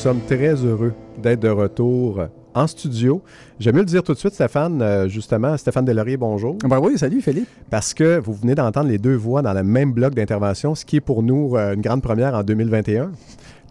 Sommes très heureux d'être de retour en studio. J'aime mieux le dire tout de suite, Stéphane, euh, justement. Stéphane Delaurier, bonjour. Ben oui, salut Philippe. Parce que vous venez d'entendre les deux voix dans le même bloc d'intervention, ce qui est pour nous euh, une grande première en 2021.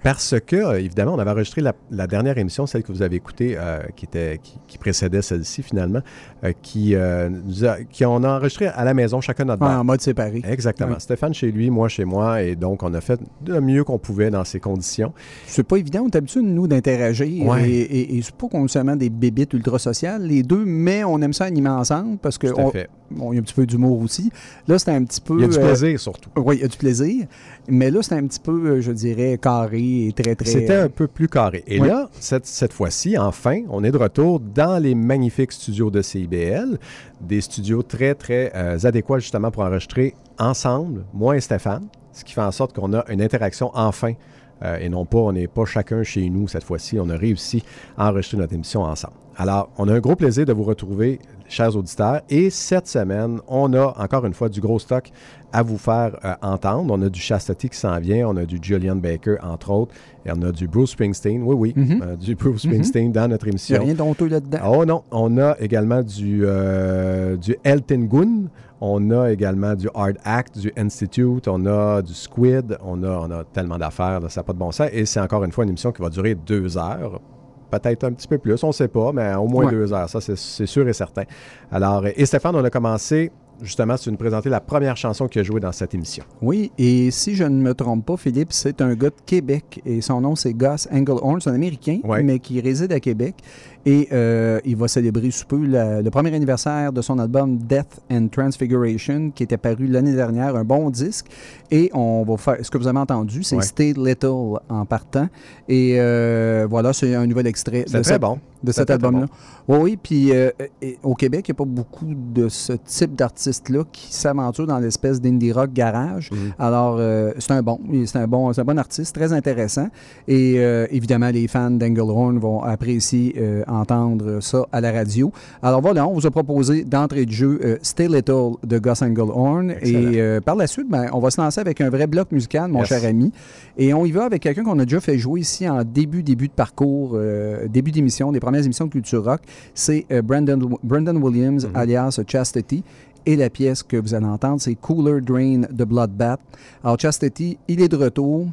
Parce que, évidemment, on avait enregistré la, la dernière émission, celle que vous avez écoutée, euh, qui, était, qui, qui précédait celle-ci finalement, euh, qui, euh, nous a- qui on a enregistré à la maison, chacun notre Ouais, en mode séparé. Exactement. Stéphane chez lui, moi chez moi, et donc on a fait le mieux qu'on pouvait dans ces conditions. C'est pas évident, on est habitué, nous, d'interagir. Ouais. Et, et- et c'est pas qu'on est seulement des bébites ultra sociales, les deux, mais on aime ça animer ensemble parce que Tout à on- fait. bon, il y a un petit peu d'humour aussi. Là, c'était un petit peu. Il y a du euh, plaisir surtout. oui, il y a du plaisir. Mais là, c'était un petit peu, je dirais, carré et très, très. C'était un peu plus carré. Et là, cette, cette fois-ci, enfin, on est de retour dans les magnifiques studios de CIBL, des studios très, très euh, adéquats justement pour enregistrer ensemble, moi et Stéphane, ce qui fait en sorte qu'on a une interaction enfin. euh, et non pas, on n'est pas chacun chez nous cette fois-ci. On a réussi à enregistrer notre émission ensemble. Alors, on a un gros plaisir de vous retrouver, chers auditeurs. Et cette semaine, on a encore une fois du gros stock à vous faire euh, entendre. On a du Chastity qui s'en vient, on a du Julian Baker, entre autres, et on a du Bruce Springsteen, oui, oui, Mhm. euh, du Bruce Springsteen dans notre Il n'y a émission. rien d'honteux là-dedans. Oh non, on a également du, euh, du Elton Gun, on a également du Hard Act, du Institute, on a du Squid, on a, on a tellement d'affaires, ça n'a pas de bon sens. Et c'est encore une fois une émission qui va durer deux heures. Peut-être un petit peu plus, on ne sait pas, mais au moins Ouais. deux heures, ça c'est- sûr et certain. Alors, et Stéphane, on a commencé, justement, tu nous présenter la première chanson qui a joué dans cette émission. Oui, et si je ne me trompe pas, Philippe, c'est un gars de Québec et son nom c'est Gus Englehorn, c'est un Américain, Ouais. mais qui réside à Québec. Et euh, il va célébrer sous peu la- le premier anniversaire de son album Death and Transfiguration, qui était paru l'année dernière, un bon disque. Et on va faire, ce que vous avez entendu, c'est Ouais. Stay Little en partant. Et euh, voilà, c'est un nouvel extrait de très cette- bon. de cet album-là. Oui, oui. Puis euh, au Québec, il n'y a pas beaucoup de ce type d'artistes-là qui s'aventurent dans l'espèce d'indie rock garage. Mhm. Alors, c'est un bon, c'est un bon, c'est un bon artiste, très intéressant. Et évidemment, les fans d'Englehorn vont apprécier entendre ça à la radio. Alors voilà, on vous a proposé d'entrée de jeu euh, Stay Little de Gus. Excellent. Et euh, par la suite, ben, on va se lancer avec un vrai bloc musical, mon Yes. cher ami. Et on y va avec quelqu'un qu'on a déjà fait jouer ici en début, début de parcours, euh, début d'émission, des premières émissions de Culture Rock. C'est euh, Brandon, Brandon Williams, Mhm. alias Chastity. Et la pièce que vous allez entendre, c'est Cooler Drain de Bloodbath. Alors, Chastity, il est de retour.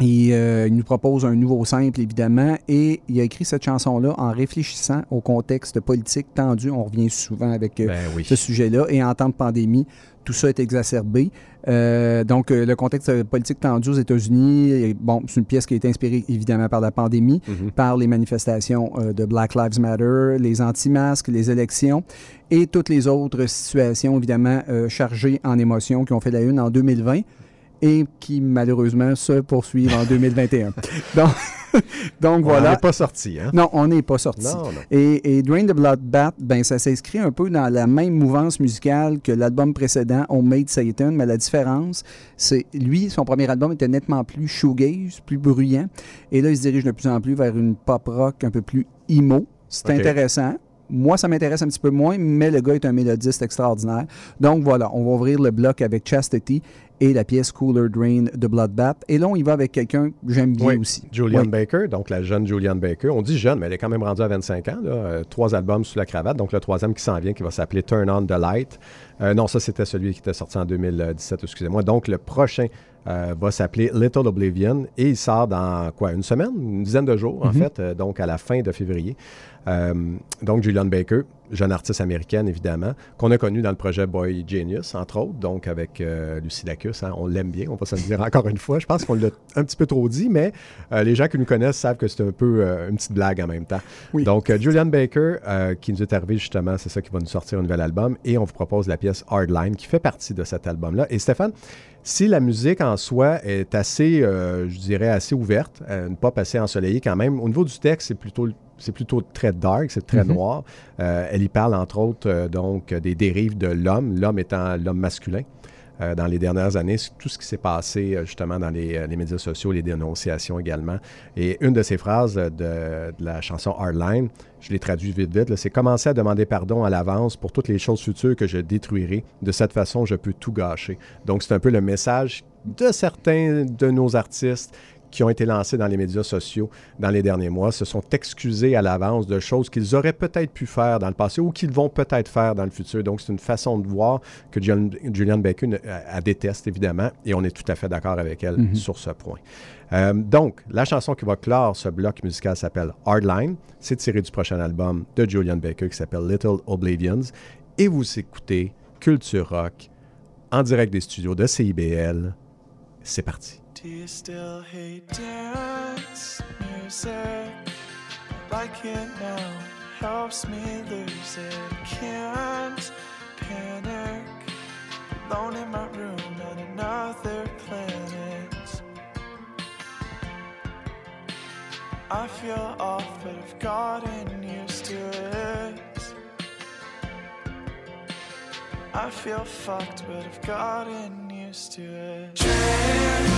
Et euh, il nous propose un nouveau simple, évidemment, et il a écrit cette chanson-là en réfléchissant au contexte politique tendu. On revient souvent avec euh, Ben oui. ce sujet-là. Et en temps de pandémie, tout ça est exacerbé. Euh, donc, euh, le contexte politique tendu aux États-Unis, bon, c'est une pièce qui a été inspirée évidemment par la pandémie, Mhm. par les manifestations euh, de Black Lives Matter, les anti-masques, les élections et toutes les autres situations évidemment euh, chargées en émotions qui ont fait la une en 2020 et qui malheureusement se poursuivent en 2021. Donc, donc On voilà. n'est pas sorti, hein? Non, on n'est pas sorti. Et, et Drain the Bloodbath, ben, ça s'inscrit un peu dans la même mouvance musicale que l'album précédent, Homemade Satan, mais la différence, c'est lui, son premier album était nettement plus shoegaze, plus bruyant, et là, il se dirige de plus en plus vers une pop rock un peu plus emo. C'est intéressant. Moi, ça m'intéresse un petit peu moins, mais le gars est un mélodiste extraordinaire. Donc voilà, on va ouvrir le bloc avec Chastity et la pièce Cooler Drain de Bloodbath. Et là, on y va avec quelqu'un que j'aime bien Oui, aussi. Julianne Oui. Baker, donc la jeune Julianne Baker. On dit jeune, mais elle est quand même rendue à 25 ans. là. Euh, trois albums sous la cravate. Donc le troisième qui s'en vient, qui va s'appeler Turn On the Light. Euh, non, ça c'était celui qui était sorti en 2017, excusez-moi. Donc le prochain euh, va s'appeler Little Oblivion et il sort dans quoi, une semaine, une dizaine de jours en Mhm. fait, donc à la fin de février. Euh, donc Julianne Baker, jeune artiste américaine évidemment, qu'on a connue dans le projet Boy Genius, entre autres, donc avec euh, Lucie Dacus. hein. on l'aime bien, on va se le dire encore une fois. Je pense qu'on l'a un petit peu trop dit, mais euh, les gens qui nous connaissent savent que c'est un peu euh, une petite blague en même temps. Oui. Donc, Julian Baker, qui nous est arrivé justement, c'est ça qui va nous sortir un nouvel album, et on vous propose la pièce Hardline, qui fait partie de cet album-là. Et Stéphane, si la musique en soi est assez, je dirais, assez ouverte, une pop assez ensoleillée quand même, au niveau du texte, c'est plutôt c'est plutôt très dark, c'est très Mhm. noir. Euh, elle y parle entre autres euh, donc des dérives de l'homme, l'homme étant l'homme masculin. Euh, dans les dernières années, tout ce qui s'est passé euh, justement dans les, les médias sociaux, les dénonciations également. Et une de ces phrases de, de la chanson Hardline, je l'ai traduit vite vite, c'est commencer à demander pardon à l'avance pour toutes les choses futures que je détruirai. De cette façon, je peux tout gâcher. Donc c'est un peu le message de certains de nos artistes qui ont été lancés dans les médias sociaux dans les derniers mois se sont excusés à l'avance de choses qu'ils auraient peut-être pu faire dans le passé ou qu'ils vont peut-être faire dans le futur. Donc, c'est une façon de voir que Julian, Julian elle- elle déteste, évidemment, et on est tout à fait d'accord avec elle Mhm. sur ce point. Euh, donc, la chanson qui va clore ce bloc musical s'appelle Hardline. C'est tiré du prochain album de Julian Baker qui s'appelle Little Oblivions. Et vous écoutez Culture Rock en direct des studios de CIBL. C'est parti. Do you still hate dance music? I Like it now helps me lose it. Can't panic. Alone in my room on another planet. I feel off, but I've gotten used to it. I feel fucked, but I've gotten used to it. Drain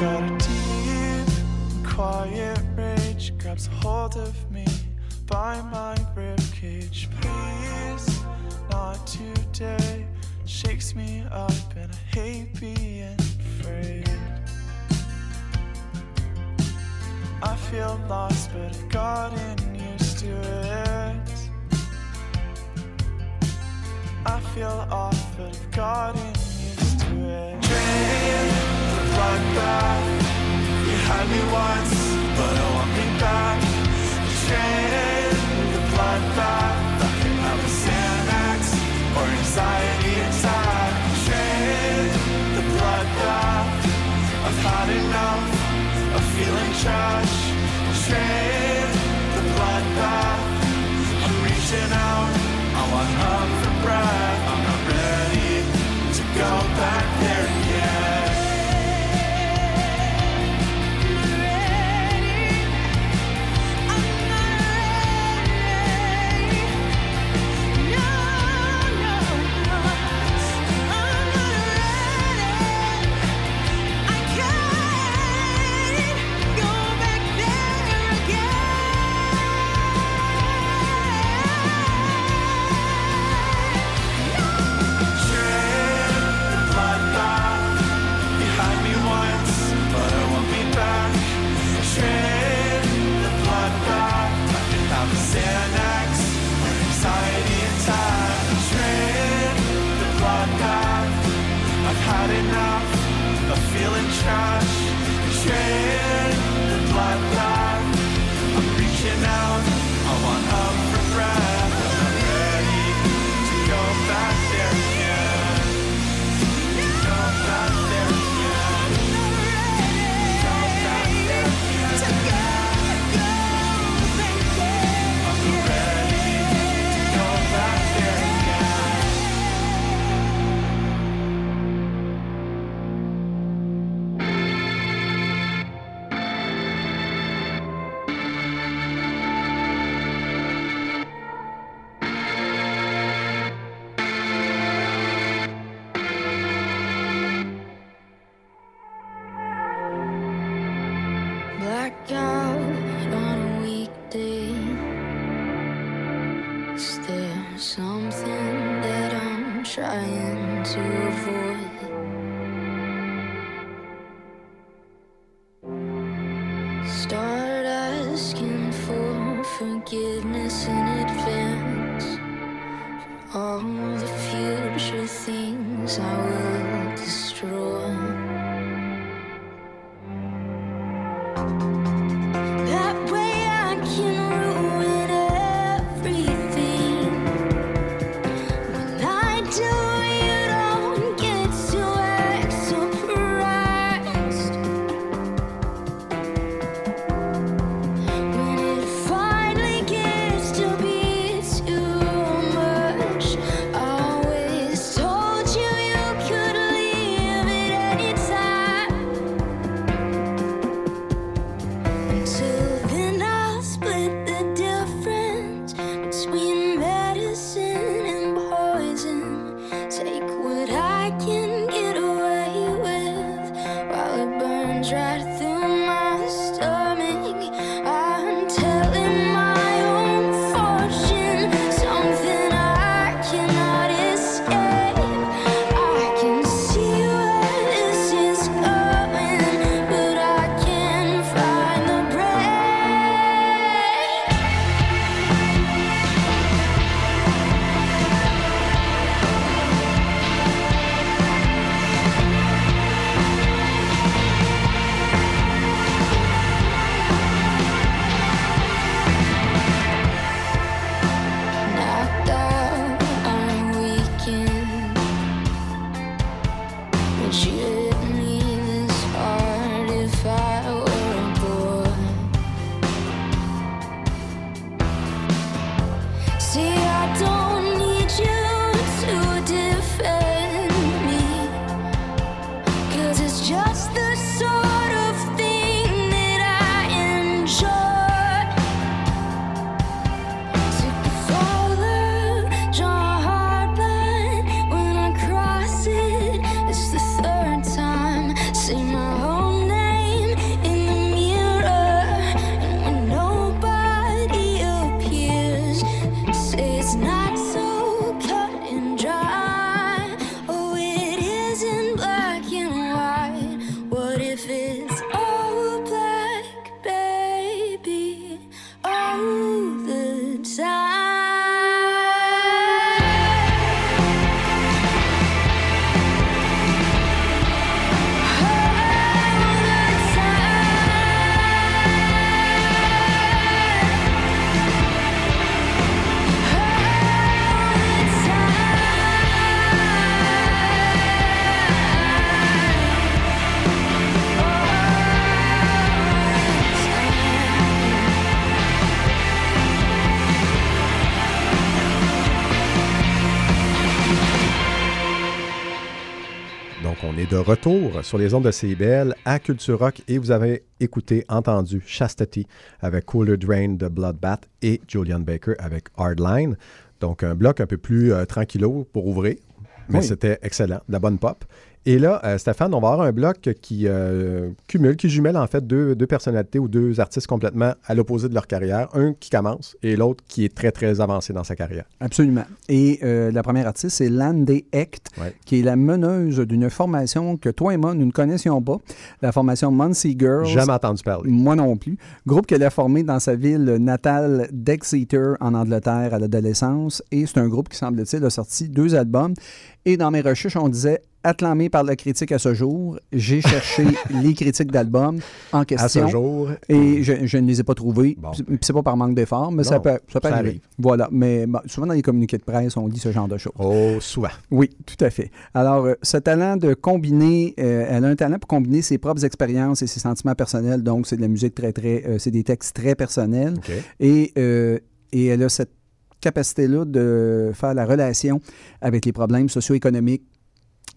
got a deep, quiet rage grabs hold of me by my ribcage. Please, not today. Shakes me up, and I hate being afraid. I feel lost, but I've gotten used to it. I feel off, but I've gotten used to it. Dream like that. You had me once, but I want me back. You traded the bloodbath. I can have a Xanax or anxiety attack. Traded the bloodbath. I've had enough of feeling trash. Trade the bloodbath. I'm reaching out. I want up for breath. I'm not ready to go back there. Retour sur les ondes de CIBL à Culture Rock et vous avez écouté, entendu Chastity avec Cooler Drain de Bloodbath et Julian Baker avec Hardline. Donc un bloc un peu plus euh, tranquillo pour ouvrir, mais Oui. c'était excellent, de la bonne pop. Et là, euh, Stéphane, on va avoir un bloc qui euh, cumule, qui jumelle en fait deux, deux personnalités ou deux artistes complètement à l'opposé de leur carrière. Un qui commence et l'autre qui est très, très avancé dans sa carrière. Absolument. Et euh, la première artiste, c'est Lande Hecht, Ouais. qui est la meneuse d'une formation que toi et moi, nous ne connaissions pas, la formation Muncie Girls. Jamais entendu parler. Moi non plus. Groupe qu'elle a formé dans sa ville natale d'Exeter, en Angleterre, à l'adolescence. Et c'est un groupe qui, semble-t-il, a sorti deux albums. Et dans mes recherches, on disait acclamé par la critique à ce jour. J'ai cherché les critiques d'albums en À question. ce jour, Et je, je ne les ai pas trouvés. Bon. Puis C'est pas par manque d'effort, mais ça peut, ça peut ça arriver. arrive. Voilà. Mais souvent dans les communiqués de presse, on lit ce genre de choses. oh, souvent. Oui, tout à fait. Alors, euh, ce talent de combiner, euh, elle a un talent pour combiner ses propres expériences et ses sentiments personnels. Donc, c'est de la musique très, très, euh, c'est des textes très personnels. Et elle a cette capacité-là de faire la relation avec les problèmes socio-économiques.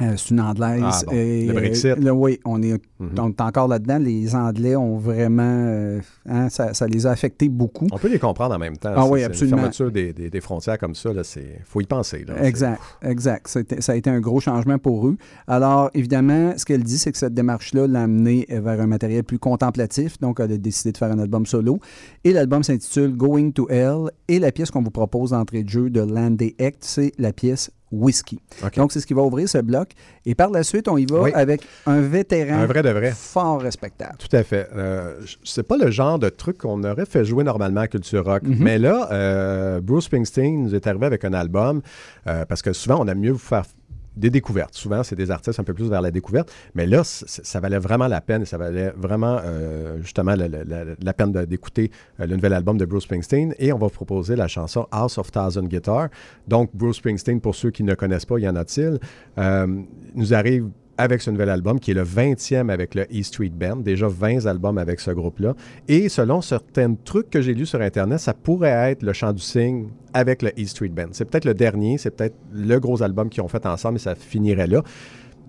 Euh, c'est une Anglaise. Ah, bon. Et, Le Brexit. euh, là, oui, on est, Mhm. on est encore là-dedans. Les Anglais ont vraiment... euh, hein, ça, ça les a affectés beaucoup. On peut les comprendre en même temps. Ah oui, c'est absolument. Une fermeture des, des- des frontières comme ça, il faut y penser. là. Exact, exact. Ça a été un gros changement pour eux. Alors, évidemment, ce qu'elle dit, c'est que cette démarche-là l'a amené vers un matériel plus contemplatif. Donc, elle a décidé de faire un album solo. Et l'album s'intitule Going to Hell. Et la pièce qu'on vous propose d'entrée de jeu de Landy Hecht, c'est la pièce Whiskey. OK. Donc, c'est ce qui va ouvrir ce bloc. Et par la suite, on y va Oui. avec un vétéran Un vrai de vrai. fort respectable. Tout à fait. Euh, c'est pas le genre de truc qu'on aurait fait jouer normalement à Culture Rock. Mhm. Mais là, euh, Bruce Springsteen nous est arrivé avec un album euh, parce que souvent, on aime mieux vous faire des découvertes. Souvent, c'est des artistes un peu plus vers la découverte. Mais là, ça valait vraiment la peine. Ça valait vraiment, euh, justement, la, peine d'écouter euh, le nouvel album de Bruce Springsteen. Et on va vous proposer la chanson House of Thousand Guitars. Donc, Bruce Springsteen, pour ceux qui ne connaissent pas, y en a-t-il, euh, nous arrive avec ce nouvel album qui est le 20e avec le E Street Band. Déjà 20 albums avec ce groupe-là. Et selon certains trucs que j'ai lus sur Internet, ça pourrait être le chant du cygne avec le E Street Band. C'est peut-être le dernier, c'est peut-être le gros album qu'ils ont fait ensemble et ça finirait là.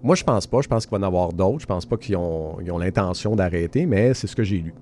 Moi, je pense pas. Je pense qu'il va en avoir d'autres. Je pense pas qu'ils ont, ils ont l'intention d'arrêter, mais c'est ce que j'ai lu.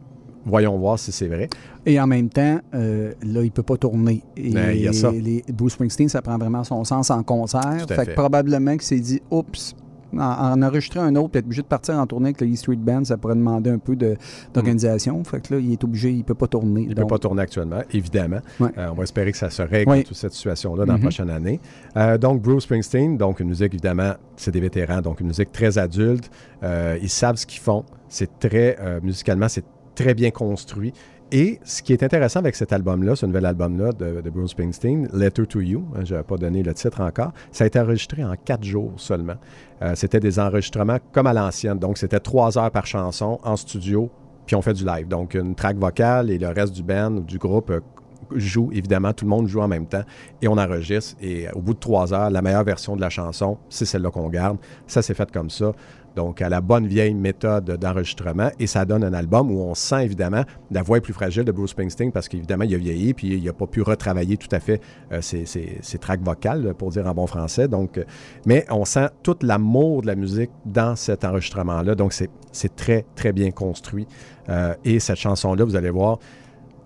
Voyons voir si c'est vrai. Et en même temps, euh, là, il ne peut pas tourner. Et Ben, il y a ça. les- Bruce Springsteen, ça prend vraiment son sens en concert. Tout à Fait, fait. que probablement qu'il s'est dit, oups, en, en enregistrer un autre, peut-être obligé de partir en tournée avec le E Street Band, ça pourrait demander un peu d'organisation. Fait que là, il est obligé, il ne peut pas tourner. Il ne peut pas tourner actuellement, évidemment. Ouais. Euh, on va espérer que ça se règle, Oui. toute cette situation-là, dans la prochaine année. Euh, donc, Bruce Springsteen, donc une musique, évidemment, c'est des vétérans, donc une musique très adulte. Euh, ils savent ce qu'ils font. C'est très, musicalement, c'est très bien construit. Et ce qui est intéressant avec cet album-là, ce nouvel album-là de, Bruce Springsteen, Letter to You, hein, je n'avais pas donné le titre encore, ça a été enregistré en quatre jours seulement. Euh, c'était des enregistrements comme à l'ancienne, donc c'était trois heures par chanson en studio, puis on fait du live. Donc une track vocale et le reste du band, du groupe euh, joue, évidemment, tout le monde joue en même temps et on enregistre. Et euh, au bout de trois heures, la meilleure version de la chanson, c'est celle-là qu'on garde. Ça, c'est fait comme ça. Donc, à la bonne vieille méthode d'enregistrement. Et ça donne un album où on sent évidemment la voix est plus fragile de Bruce Springsteen parce qu'évidemment, il a vieilli puis il n'a pas pu retravailler tout à fait euh, ses, ses- ses vocales, pour dire en bon français. Donc, euh, mais on sent tout l'amour de la musique dans cet enregistrement-là. Donc, c'est c'est très, très bien construit. Euh, et cette chanson-là, vous allez voir,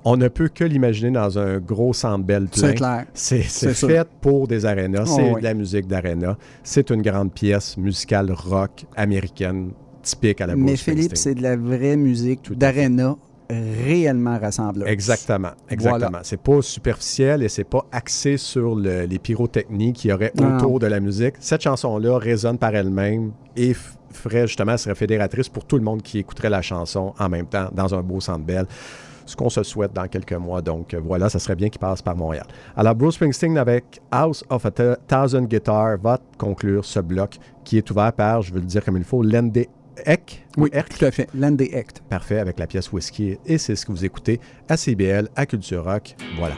on ne peut que l'imaginer dans un gros centre belle plein. c'est clair. C'est sûr. fait pour des arénas. Oh, c'est oui. de la musique d'aréna. C'est une grande pièce musicale rock américaine typique à la Mais Philippe, c'est de la vraie musique d'aréna réellement rassembleuse. Exactement, exactement. Voilà. C'est pas superficiel et c'est pas axé sur le- les pyrotechnies qu'il y aurait Non, autour de la musique. Cette chanson-là résonne par elle-même et ferait justement, serait fédératrice pour tout le monde qui écouterait la chanson en même temps dans un beau centre belle. Ce qu'on se souhaite dans quelques mois. Donc euh, voilà, ça serait bien qu'il passe par Montréal. Alors Bruce Springsteen avec House of a Th- Thousand Guitars va conclure ce bloc qui est ouvert par, je veux le dire comme il faut, Lende Eck. Oui, Eck. tout à fait. Hecht. Parfait avec la pièce Whisky. Et c'est ce que vous écoutez à CBL, à Culture Rock. Voilà.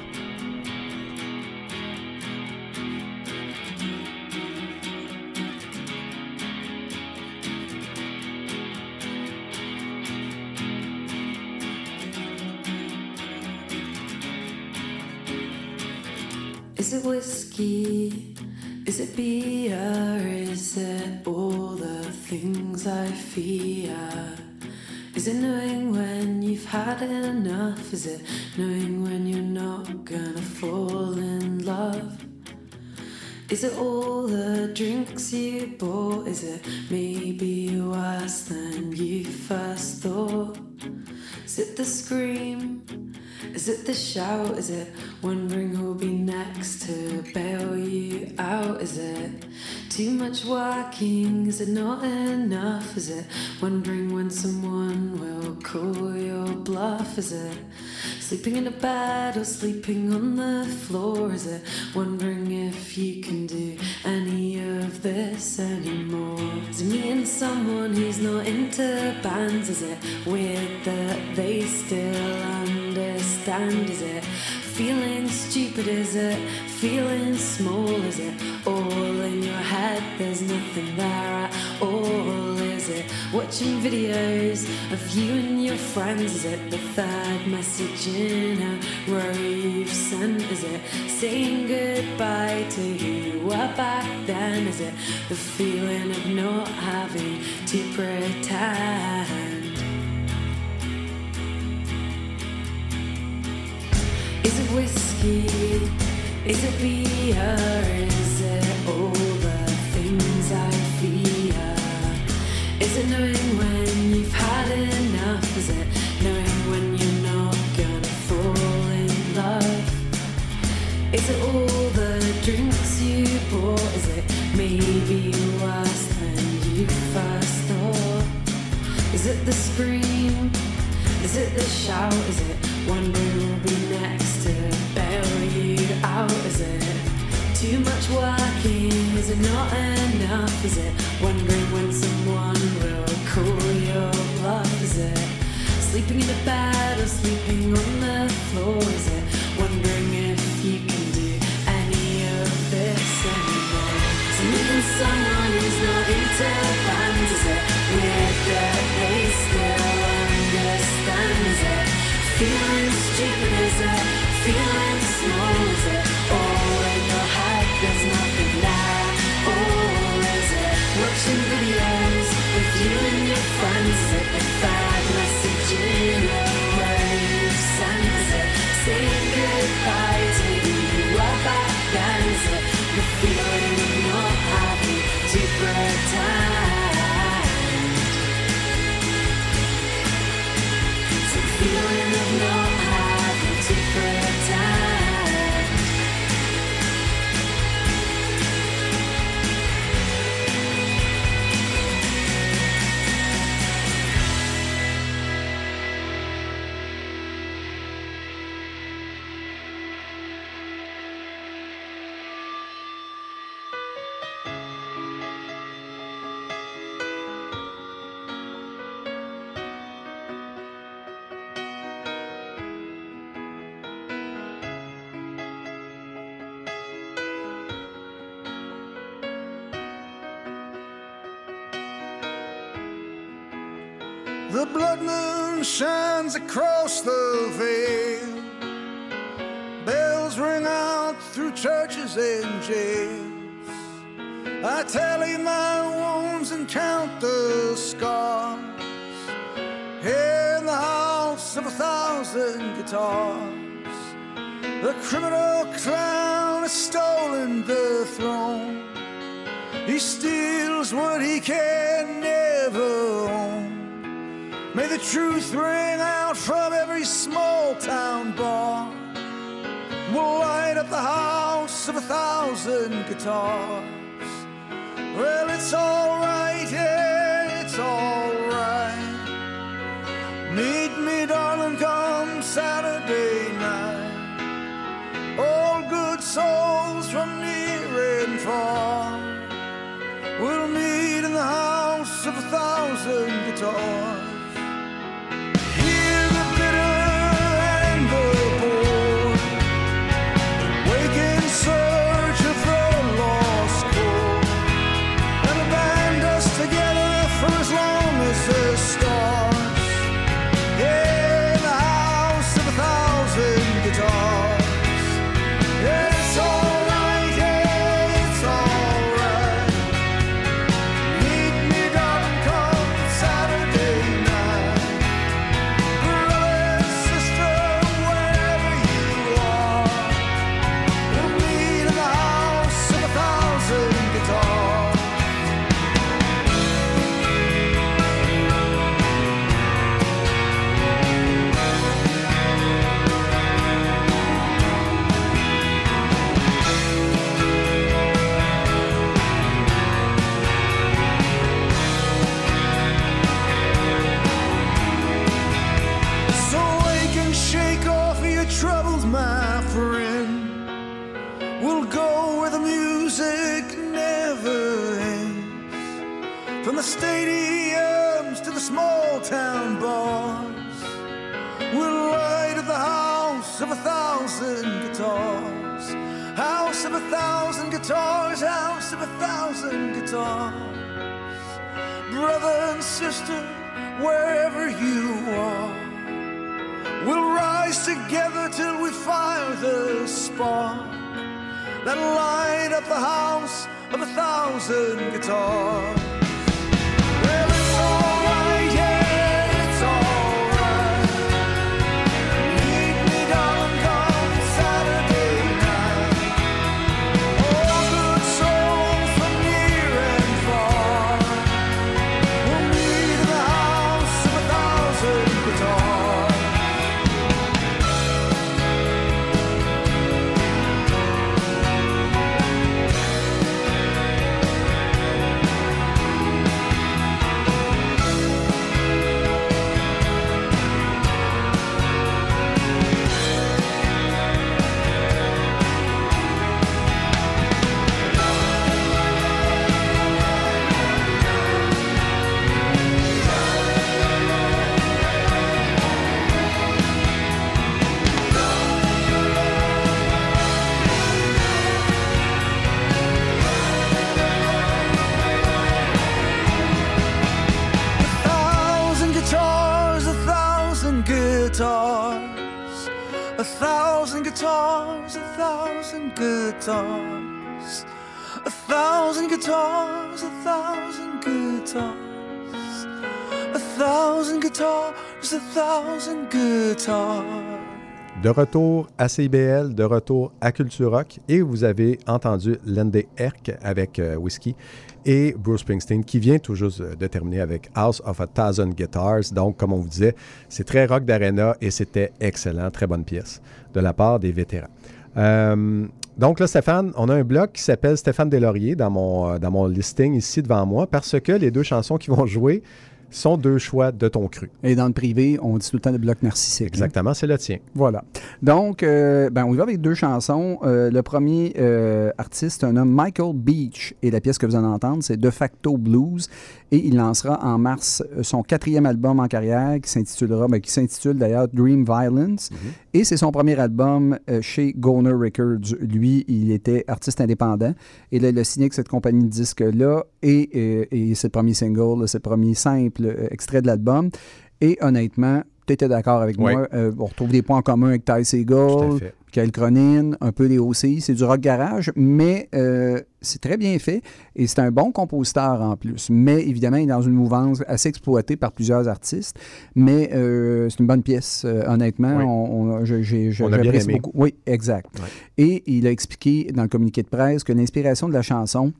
Is it whiskey Is it beer? Is it all the things I fear? Is it knowing when you've had enough? Is it knowing when you're not gonna fall in love? Is it all the drinks you bought? Is it maybe worse than you first thought? Is it the scream? Is it the shout? Is it wondering who'll be next to bail you out? Is it too much working? Is it not enough? Is it wondering when someone will call your bluff? Is it sleeping in a bed or sleeping on the floor? Is it wondering if you can do any of this anymore? Is it meeting someone who's not into bands? Is it weird that they still understand? Is it feeling stupid? Is it feeling small? Is it all in your head? There's nothing there at all. Is it watching videos of you and your friends? Is it the third message in a row you've sent? Is it saying goodbye to who you were back then? Is it the feeling of not having to pretend? Is it beer? Is it all the things I fear? Is it knowing when you've had enough? Is it knowing when you're not gonna fall in love? Is it all the drinks you bought? Is it maybe worse than you first thought? Is it the scream? Is it the shout? Is it wondering too much working? Is it not enough? Is it wondering when someone will call your bluff? Is it sleeping in a bed or sleeping on the floor? Is it wondering if you can do any of this anymore? Is it meeting someone who's not into bands? Is it weird that they still understand? Is it feeling stupid? Is it feeling small? Churches and jails. I tally my wounds and count the scars. In the house of a thousand guitars, the criminal clown has stolen the throne. He steals what he can never own. May the truth ring out from every small town bar. We'll light up the house of a thousand guitars. Well, it's alright, yeah, it's alright. Meet me, darling, come Saturday night. All good souls from near and far. We'll meet in the house of a thousand guitars. Retour à CIBL, de retour à Culture Rock, et vous avez entendu Lende Herk avec euh, Whiskey et Bruce Springsteen qui vient tout juste de terminer avec House of a Thousand Guitars. Donc, comme on vous disait, c'est très rock d'arena et c'était excellent, très bonne pièce de la part des vétérans. Euh, donc là, Stéphane, on a un bloc qui s'appelle Stéphane Deslauriers dans euh, dans mon listing ici devant moi parce que les deux chansons qui vont jouer sont deux choix de ton cru. Et dans le privé, on dit tout le temps le bloc narcissique. hein? Exactement, c'est le tien. Voilà. Donc, euh, ben, on y va avec deux chansons. Euh, le premier euh, artiste, un homme Michael Beach, et la pièce que vous allez entendre, c'est De facto Blues. Et il lancera en mars son quatrième album en carrière qui s'intitulera, ben, qui s'intitule d'ailleurs Dream Violence. Et c'est son premier album chez Goner Records. Lui, il était artiste indépendant. Et là, il a signé avec cette compagnie de disques-là. Et, euh, et c'est le premier single, c'est le premier simple euh, extrait de l'album. Et honnêtement, tu étais d'accord avec Oui. moi. euh, on retrouve des points en commun avec Ty fait. Kyle Cronin, un peu les OCI. C'est du rock garage, mais euh, c'est très bien fait. Et c'est un bon compositeur en plus. Mais évidemment, il est dans une mouvance assez exploitée par plusieurs artistes. Mais euh, c'est une bonne pièce, honnêtement. Oui. On, on- je- j'ai- je- On a bien j'apprécie aimé. beaucoup. Oui, exact. Et il a expliqué dans le communiqué de presse que l'inspiration de la chanson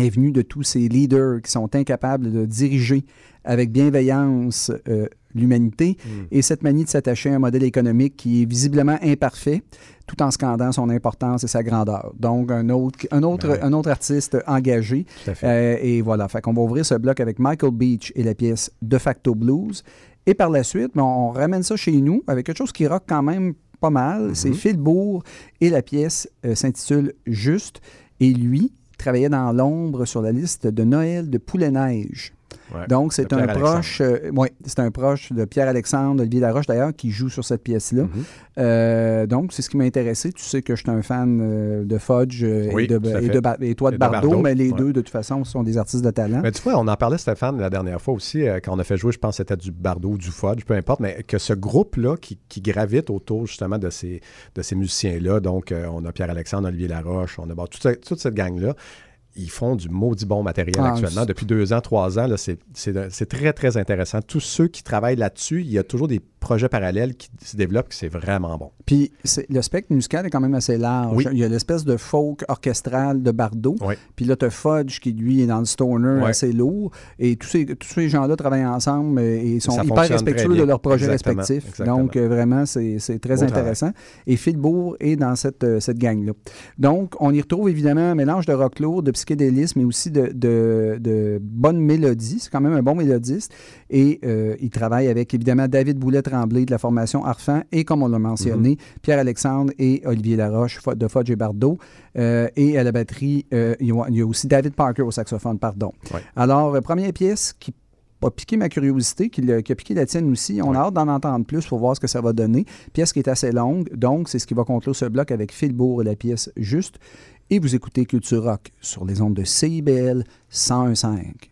est venue de tous ces leaders qui sont incapables de diriger avec bienveillance euh, l'humanité et cette manie de s'attacher à un modèle économique qui est visiblement imparfait tout en scandant son importance et sa grandeur. Donc, un autre, un autre, Ben un autre artiste engagé. Euh, et voilà, fait qu'on va ouvrir ce bloc avec Michael Beach et la pièce De facto Blues. Et par la suite, ben, on ramène ça chez nous avec quelque chose qui rock quand même pas mal. C'est Phil Bourg et la pièce euh, s'intitule Juste. Et lui travaillait dans l'ombre sur la liste de Noël de Poulet-Neige. Ouais. Donc, c'est un proche, euh, ouais, c'est un proche de Pierre-Alexandre, Olivier Laroche d'ailleurs, qui joue sur cette pièce-là. Mhm. Euh, donc, c'est ce qui m'a intéressé. Tu sais que je suis un fan euh, de Fudge Oui, et, de, et, et toi de Et de Bardot, Bardot, mais les ouais. deux, de toute façon, sont des artistes de talent. Mais tu vois, on en parlait, Stéphane, la dernière fois aussi, quand on a fait jouer, je pense que c'était du Bardot ou du Fudge, peu importe, mais que ce groupe-là qui, qui gravite autour justement de ces, de ces musiciens-là, donc on a Pierre-Alexandre, Olivier Laroche, on a bon, toute, cette- toute cette gang-là, ils font du maudit bon matériel Ah, actuellement. Depuis deux ans, trois ans, c'est très, très intéressant. Tous ceux qui travaillent là-dessus, il y a toujours des projets parallèles qui se développent, c'est vraiment bon. Puis le spectre musical est quand même assez large. Oui. Il y a l'espèce de folk orchestral de Bardot. Oui. Puis là, tu as Fudge qui, lui, est dans le stoner assez lourd. Et tous ces, tous ces gens-là travaillent ensemble et sont Ça hyper respectueux de leurs projets Exactement. respectifs. Exactement. Donc, euh, vraiment, c'est très Beau intéressant. Et Phil Bourg est dans cette, euh, cette gang-là. Donc, on y retrouve évidemment un mélange de rock lourd, de psychédélisme, mais aussi de, de, de bonnes mélodies. C'est quand même un bon mélodiste. Et euh, il travaille avec, évidemment, David Boulet-Tremblay Tremblay de la formation Arfan et, comme on l'a mentionné, Pierre-Alexandre et Olivier Laroche de Fudge et Bardot. Euh, et à la batterie, euh, il y a- il y a aussi David Parker au saxophone, pardon. Ouais. Alors, euh, première pièce qui a piqué ma curiosité, qui, a piqué la tienne aussi. On a hâte d'en entendre plus pour voir ce que ça va donner. Pièce qui est assez longue, donc c'est ce qui va conclure ce bloc avec Phil Bourg et la pièce Juste. Et vous écoutez Culture Rock sur les ondes de CIBL 101.5.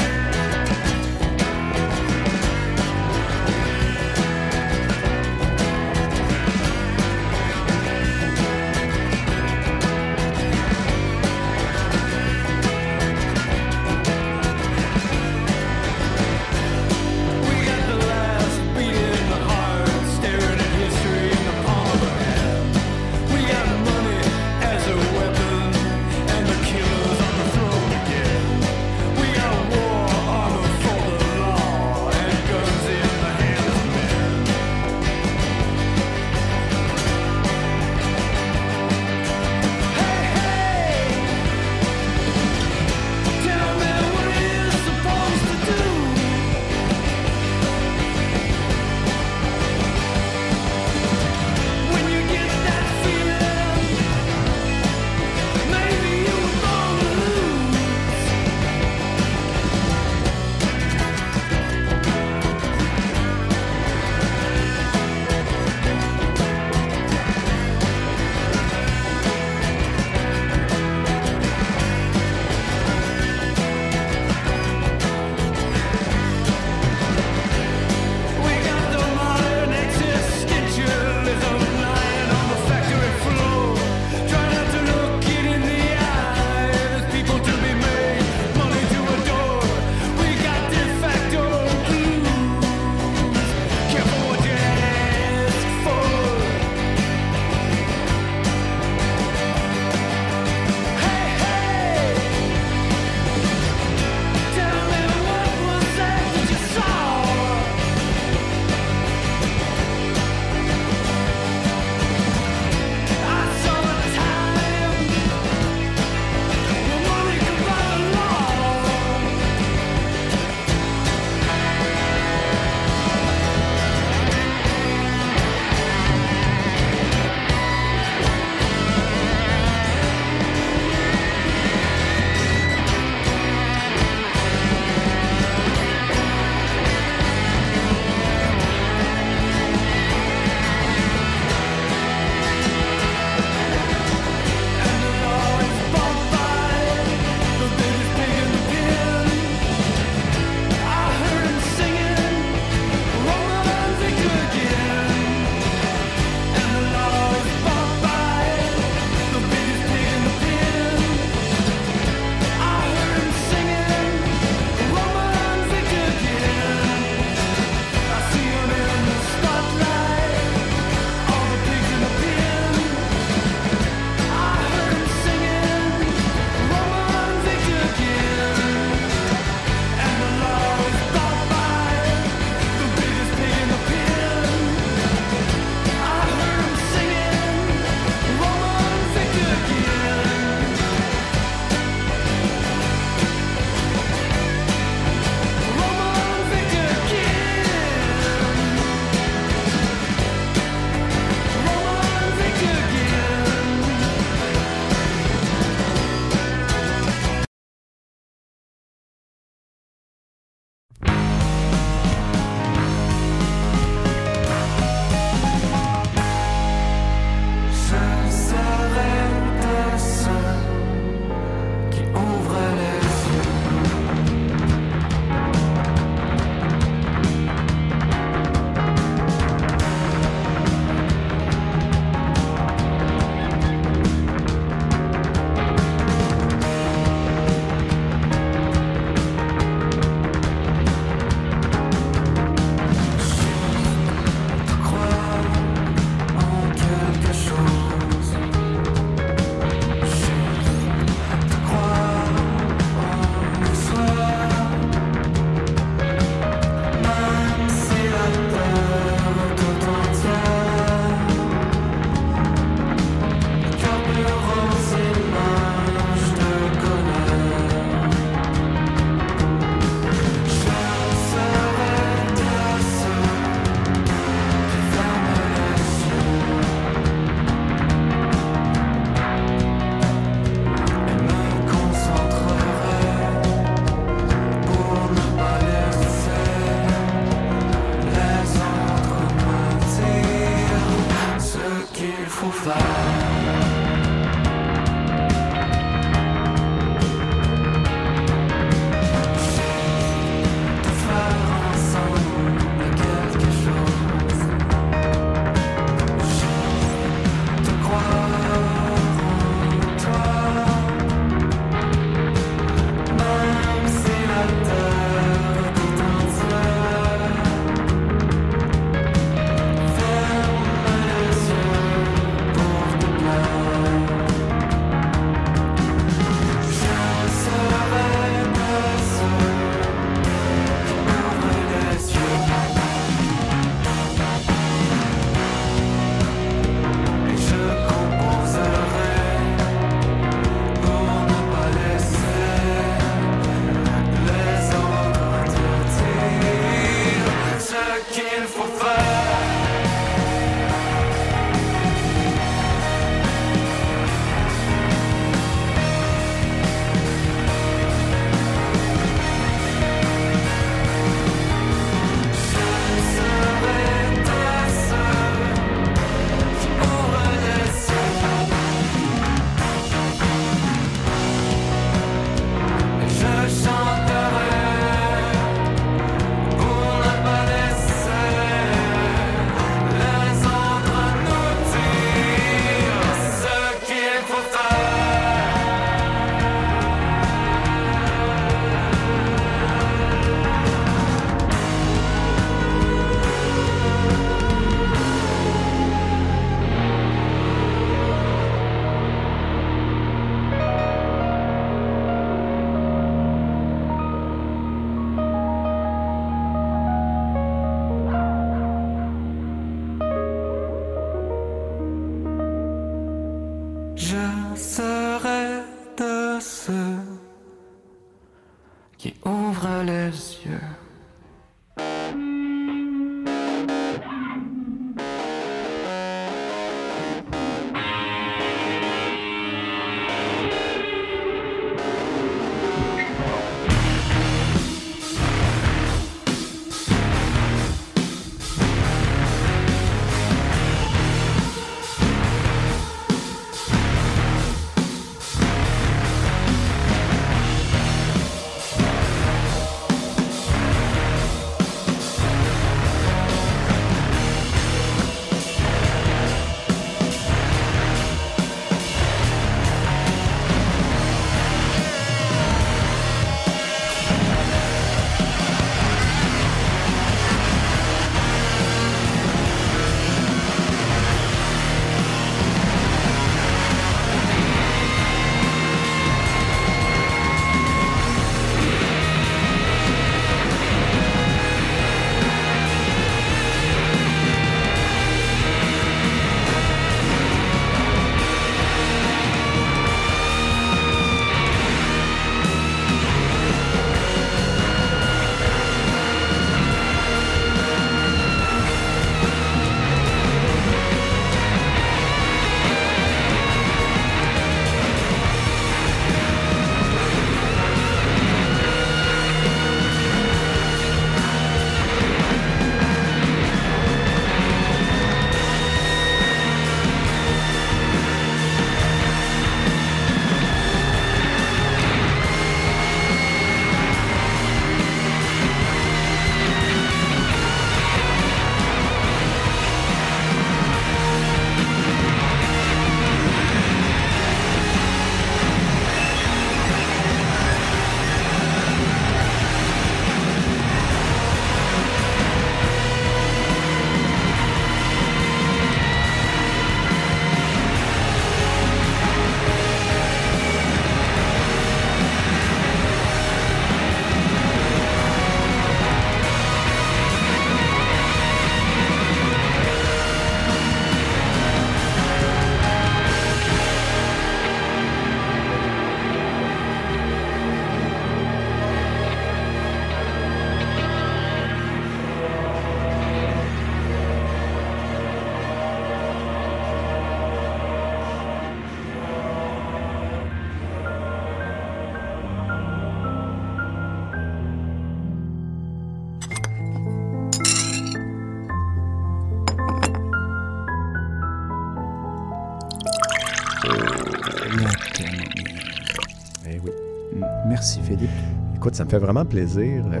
Écoute, ça me fait vraiment plaisir. Euh,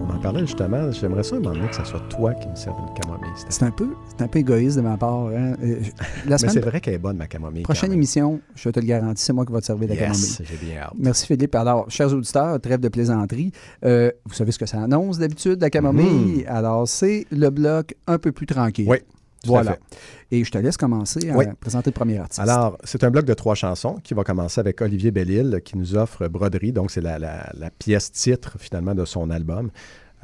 on en parlait justement. J'aimerais ça un moment donné que ce soit toi qui me serve une camomille. C'est un peu, un peu égoïste de ma part. hein. Euh, Mais c'est vrai qu'elle est bonne, ma camomille. prochaine émission, je te le garantis, c'est moi qui va te servir la camomille. J'ai bien hâte. Merci Philippe. Alors, chers auditeurs, trêve de plaisanterie. Euh, vous savez ce que ça annonce d'habitude, la camomille? Alors, c'est le bloc un peu plus tranquille. Oui, Voilà. Et je te laisse commencer à Oui. présenter le premier artiste. Alors, c'est un bloc de trois chansons qui va commencer avec Olivier Bellil qui nous offre Broderie. Donc, c'est la, la- la pièce titre finalement de son album.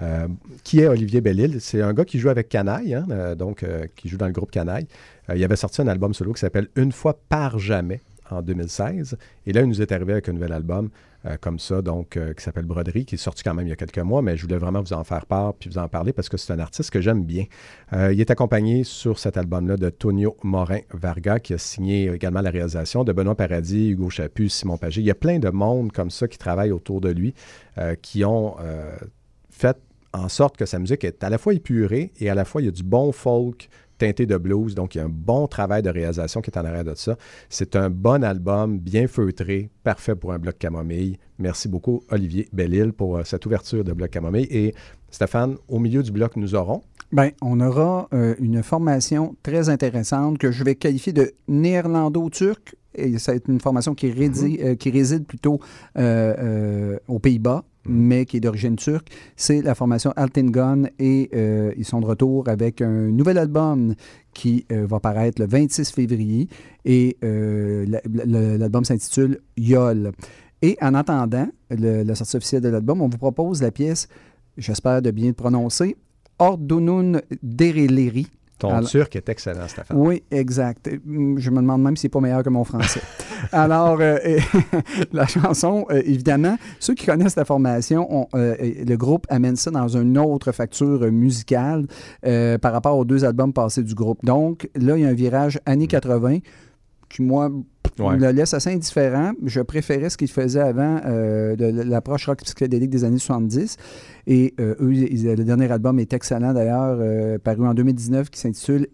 Euh, qui est Olivier Bellil? C'est un gars qui joue avec Canaille, hein, euh, donc euh, qui joue dans le groupe Canaille. Il avait sorti un album solo qui s'appelle Une fois par jamais en 2016. Et là, il nous est arrivé avec un nouvel album euh, comme ça, donc euh, qui s'appelle Broderie, qui est sorti quand même il y a quelques mois, mais je voulais vraiment vous en faire part puis vous en parler parce que c'est un artiste que j'aime bien. Euh, il est accompagné sur cet album-là de Tonio Morin-Varga, qui a signé également la réalisation de Benoît Paradis, Hugo Chaput, Simon Pagé. Il y a plein de monde comme ça qui travaille autour de lui, qui ont fait en sorte que sa musique est à la fois épurée et à la fois il y a du bon folk teinté de blues. Donc, il y a un bon travail de réalisation qui est en arrière de ça. C'est un bon album, bien feutré, parfait pour un bloc camomille. Merci beaucoup, Olivier Bellil, pour euh, cette ouverture de bloc camomille. Et Stéphane, au milieu du bloc, nous aurons? Bien, on aura euh, une formation très intéressante que je vais qualifier de néerlando-turc. Et c'est une formation qui, Mhm. euh, qui réside plutôt euh, euh, aux Pays-Bas, Mhm. mais qui est d'origine turque. C'est la formation Altingun et euh, ils sont de retour avec un nouvel album qui euh, va paraître le 26 février. Et euh, la- la- l'album s'intitule Yol. Et en attendant le- la sortie officielle de l'album, on vous propose la pièce, j'espère de bien le prononcer, Ordunun Dereleri. Ton Alors- turc est excellent, Stéphane. Oui, exact. Je me demande même si c'est pas meilleur que mon français. Alors, euh, la chanson, euh, évidemment, ceux qui connaissent la formation, euh, le groupe amène ça dans une autre facture musicale par rapport aux deux albums passés du groupe. Donc, là, il y a un virage années 80 qui, moi, Ouais. me laisse assez indifférent. Je préférais ce qu'ils faisaient avant, euh, l'approche rock psychédélique des années 70. Et euh, eux, le dernier album est excellent d'ailleurs, euh, paru en 2019, qui s'intitule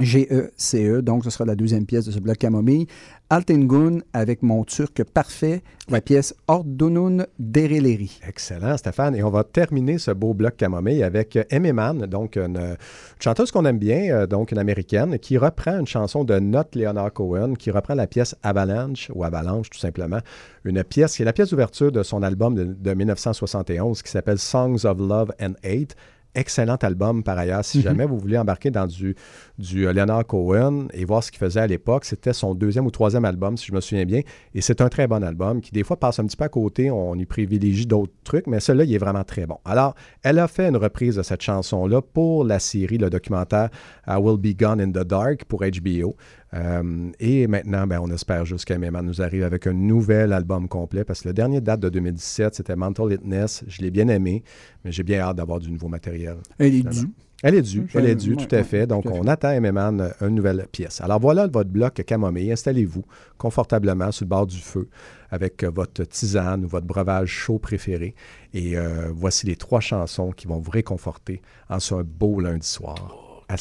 G-E-C-E, donc ce sera la deuxième pièce de ce bloc Camomille. Altengun avec mon turc parfait, la pièce Ordunun Dereleri. Excellent, Stéphane. Et on va terminer ce beau bloc camomille avec Amy Mann, donc une, une chanteuse qu'on aime bien, euh, donc une américaine, qui reprend une chanson de Not Leonard Cohen, qui reprend la pièce Avalanche, ou Avalanche tout simplement, une pièce qui est la pièce d'ouverture de son album de 1971 qui s'appelle Songs of Love and Hate. Excellent album par ailleurs. Si jamais vous voulez embarquer dans du, du euh, Leonard Cohen et voir ce qu'il faisait à l'époque, c'était son deuxième ou troisième album, si je me souviens bien. Et c'est un très bon album qui, des fois, passe un petit peu à côté. On y privilégie d'autres trucs, mais celui-là, il est vraiment très bon. Alors, elle a fait une reprise de cette chanson-là pour la série, le documentaire I Will Be Gone in the Dark pour HBO. Euh, et maintenant, ben, on espère juste qu'Emma nous arrive avec un nouvel album complet parce que le dernier date de 2017, c'était Mental Illness. Je l'ai bien aimé, mais j'ai bien hâte d'avoir du nouveau matériel. Elle est due, elle est due, ouais, tout à fait. Donc, on attend MM une nouvelle pièce. Alors, voilà votre bloc camomille. Installez-vous confortablement sur le bord du feu avec euh, votre tisane ou votre breuvage chaud préféré. Et euh, voici les trois chansons qui vont vous réconforter en ce beau lundi soir à.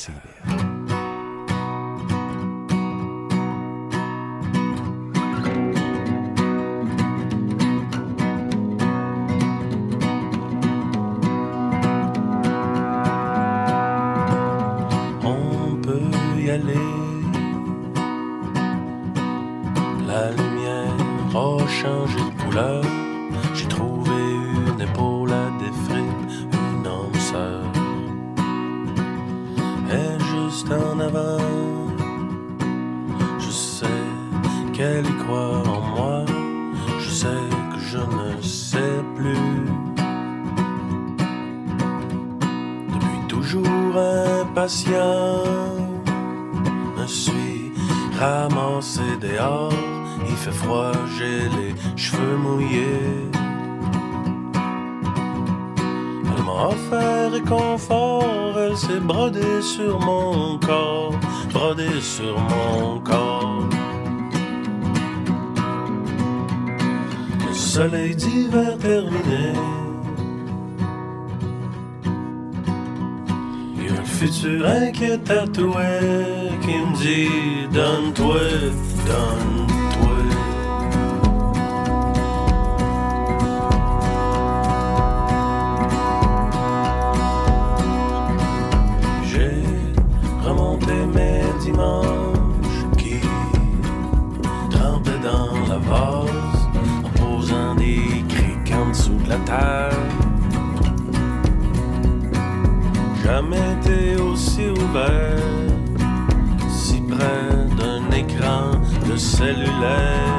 Cellulaire.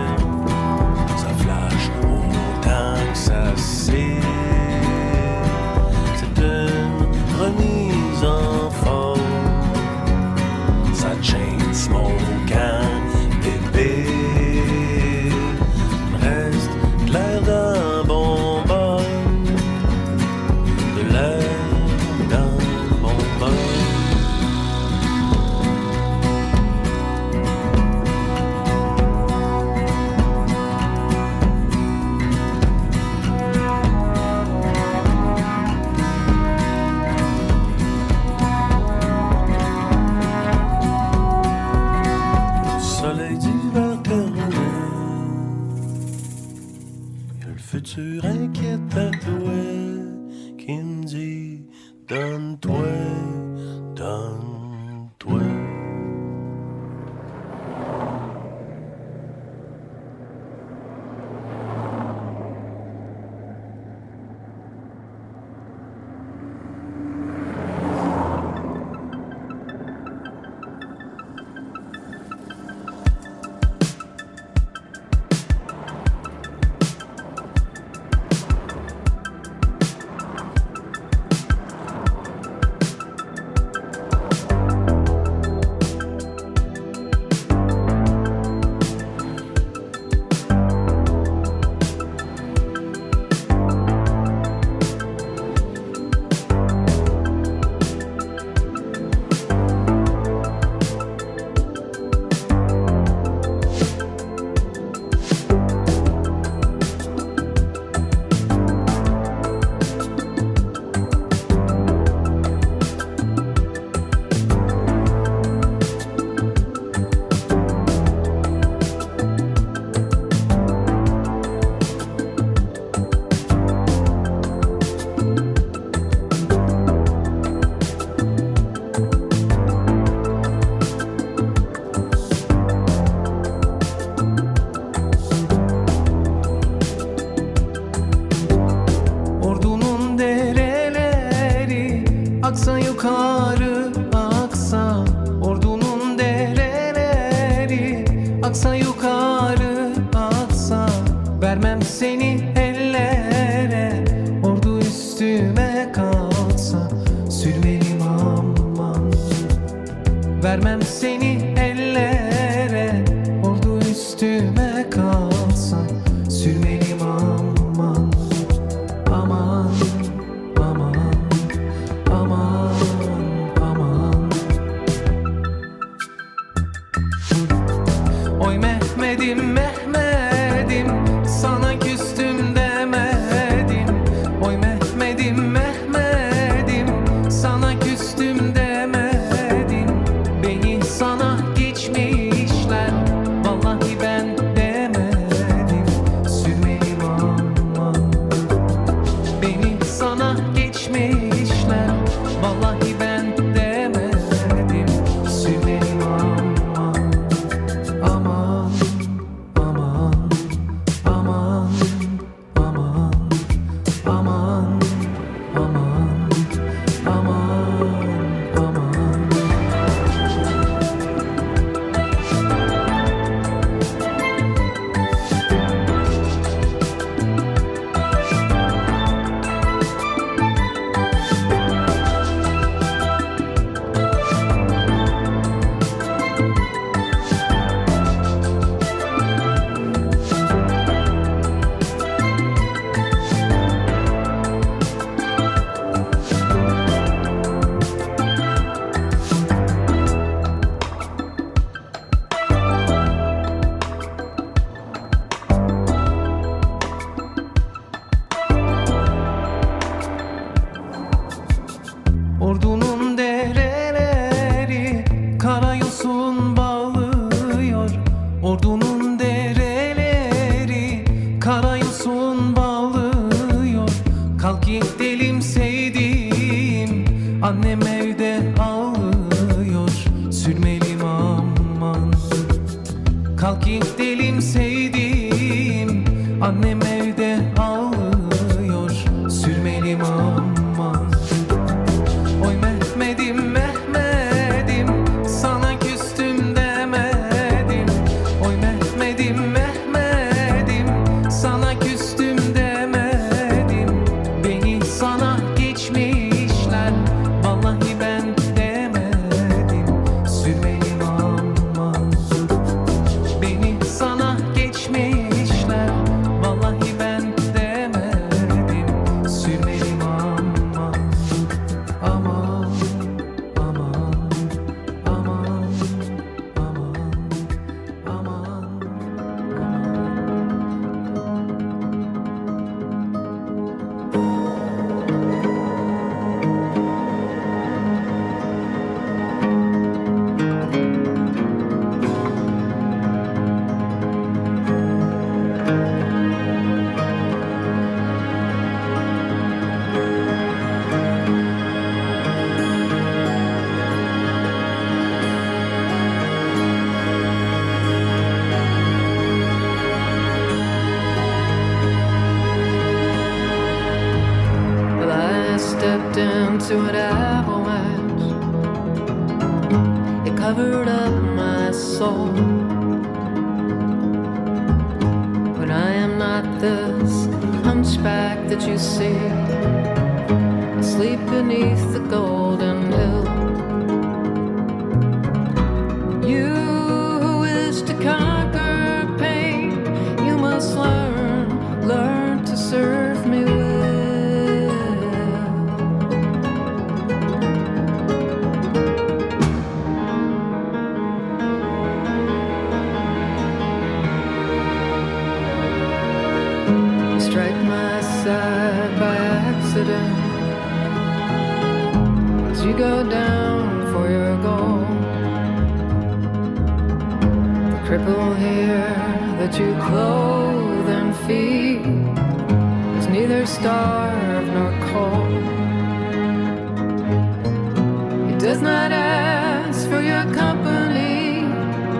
does not ask for your company,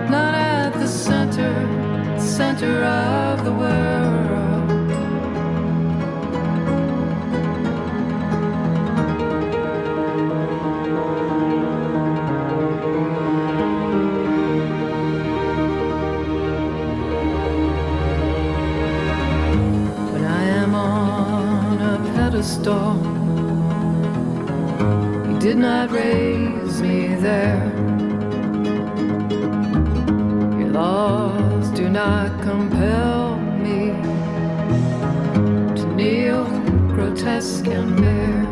not at the center, center of the world. Store did not raise me there. Your laws do not compel me to kneel grotesque and bare.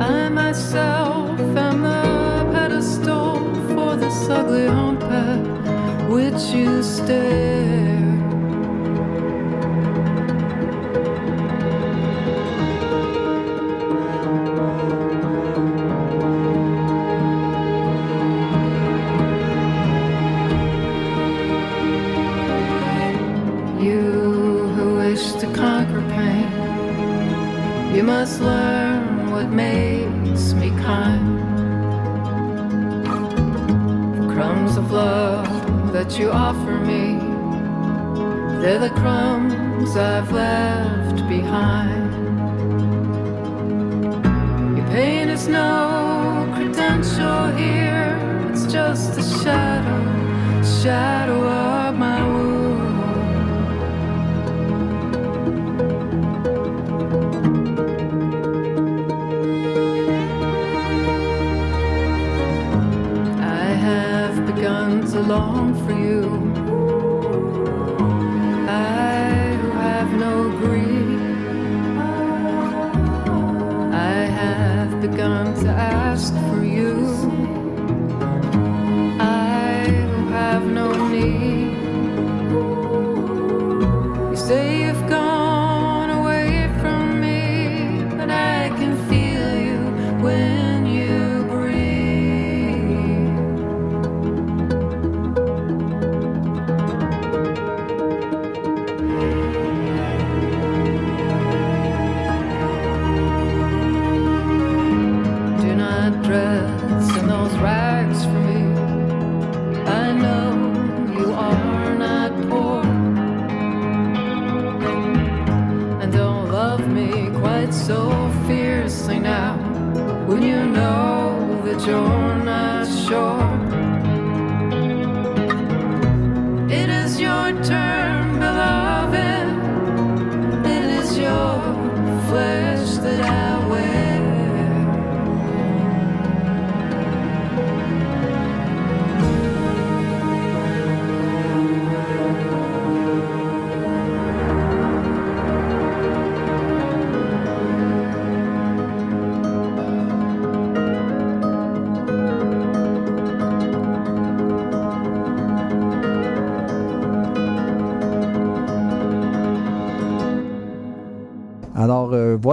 I myself am the pedestal for this ugly home pet which you stare. crumbs I've left.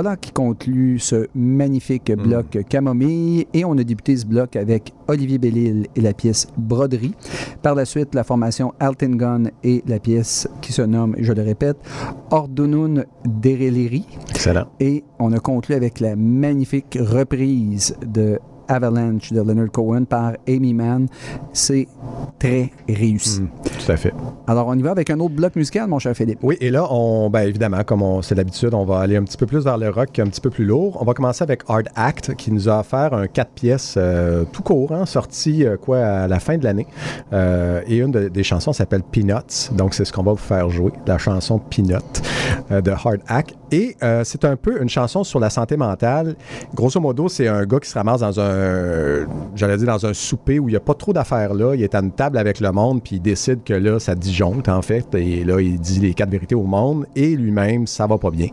Voilà qui conclut ce magnifique bloc Camomille et on a débuté ce bloc avec Olivier Bellil et la pièce Broderie. Par la suite, la formation Alton Gun et la pièce qui se nomme, je le répète, Ordunun Dereleri. Excellent. Et on a conclu avec la magnifique reprise de Avalanche de Leonard Cohen par Amy Mann. C'est très réussi. Mm, tout à fait. Alors on y va avec un autre bloc musical, mon cher Philippe. Oui, et là, on, ben évidemment, comme on- c'est l'habitude, on va aller un petit peu plus vers le rock, un petit peu plus lourd. On va commencer avec Hard Act, qui nous a offert un 4 pièces euh, tout court, hein, sorti euh, quoi à la fin de l'année. Euh, et une de- des chansons s'appelle Peanuts. Donc, c'est ce qu'on va vous faire jouer, la chanson Peanut euh, de Hard Act. Et euh, c'est un peu une chanson sur la santé mentale. Grosso modo, c'est un gars qui se ramasse dans un, j'allais dire, dans un souper où il n'y a pas trop d'affaires là. Il est à une table avec le monde, puis il décide que là, ça disjoncte, en fait. Et là, il dit les quatre vérités au monde. Et lui-même, ça va pas bien.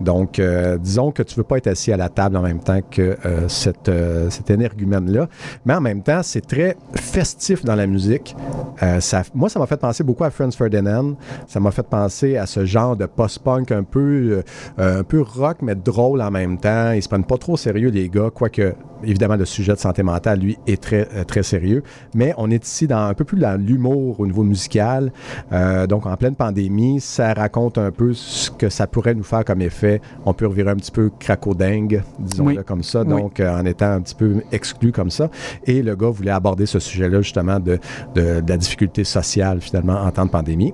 Donc, euh, disons que tu veux pas être assis à la table en même temps que euh, cette, euh, cet énergumène-là. Mais en même temps, c'est très festif dans la musique. Euh, moi, ça m'a fait penser beaucoup à Franz Ferdinand. Ça m'a fait penser à ce genre de post-punk un peu, euh, un peu rock, mais drôle en même temps. Ils se prennent pas trop sérieux, les gars, quoique, évidemment, le sujet de santé mentale, lui, est très, euh, très sérieux. Mais on est ici dans un peu plus dans l'humour au niveau musical. Euh, donc, en pleine pandémie, ça raconte un peu ce que ça pourrait nous faire comme effet. On peut revirer un petit peu cracodingue, disons-le Oui. comme ça, Oui. donc euh, en étant un petit peu exclu comme ça. Et le gars voulait aborder ce sujet-là, justement, de, de- de la difficulté sociale, finalement, en temps de pandémie.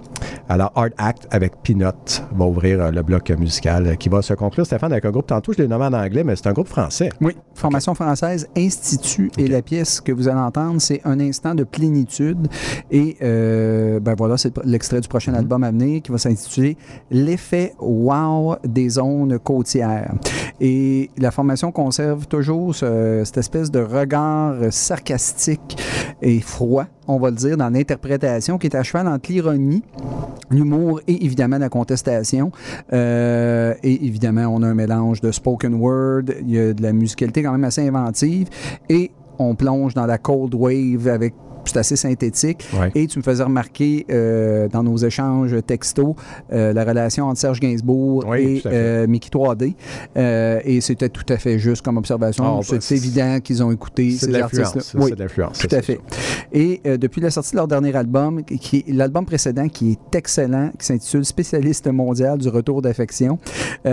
Alors, Hard Act avec Peanut va ouvrir le bloc musical qui va se conclure, Stéphane, avec un groupe, tantôt, je l'ai nommé en anglais, mais c'est un groupe français. Oui, formation française, Institut, et la pièce que vous allez entendre, c'est Un instant de plénitude. Et euh, ben voilà, c'est l'extrait du prochain album à venir qui va s'intituler L'effet wow des zones côtières. Et la formation conserve toujours ce- cette espèce de regard sarcastique et froid, on va le dire, dans l'interprétation qui est à cheval entre l'ironie, l'humour et évidemment la contestation. Euh, et évidemment, on a un mélange de spoken word, il y a de la musicalité quand même assez inventive et on plonge dans la cold wave avec c'est assez synthétique. Ouais. Et tu me faisais remarquer euh, dans nos échanges textos euh, la relation entre Serge Gainsbourg Oui, et euh, Mickey 3D. Euh, et c'était tout à fait juste comme observation. Ah, bah, c'est évident qu'ils ont écouté C'est ces de l'influence. artistes-là. Oui. C'est de l'influence. Tout à fait. Et depuis la sortie de leur dernier album, qui l'album précédent qui est excellent, qui s'intitule Spécialiste mondial du retour d'affection. Ils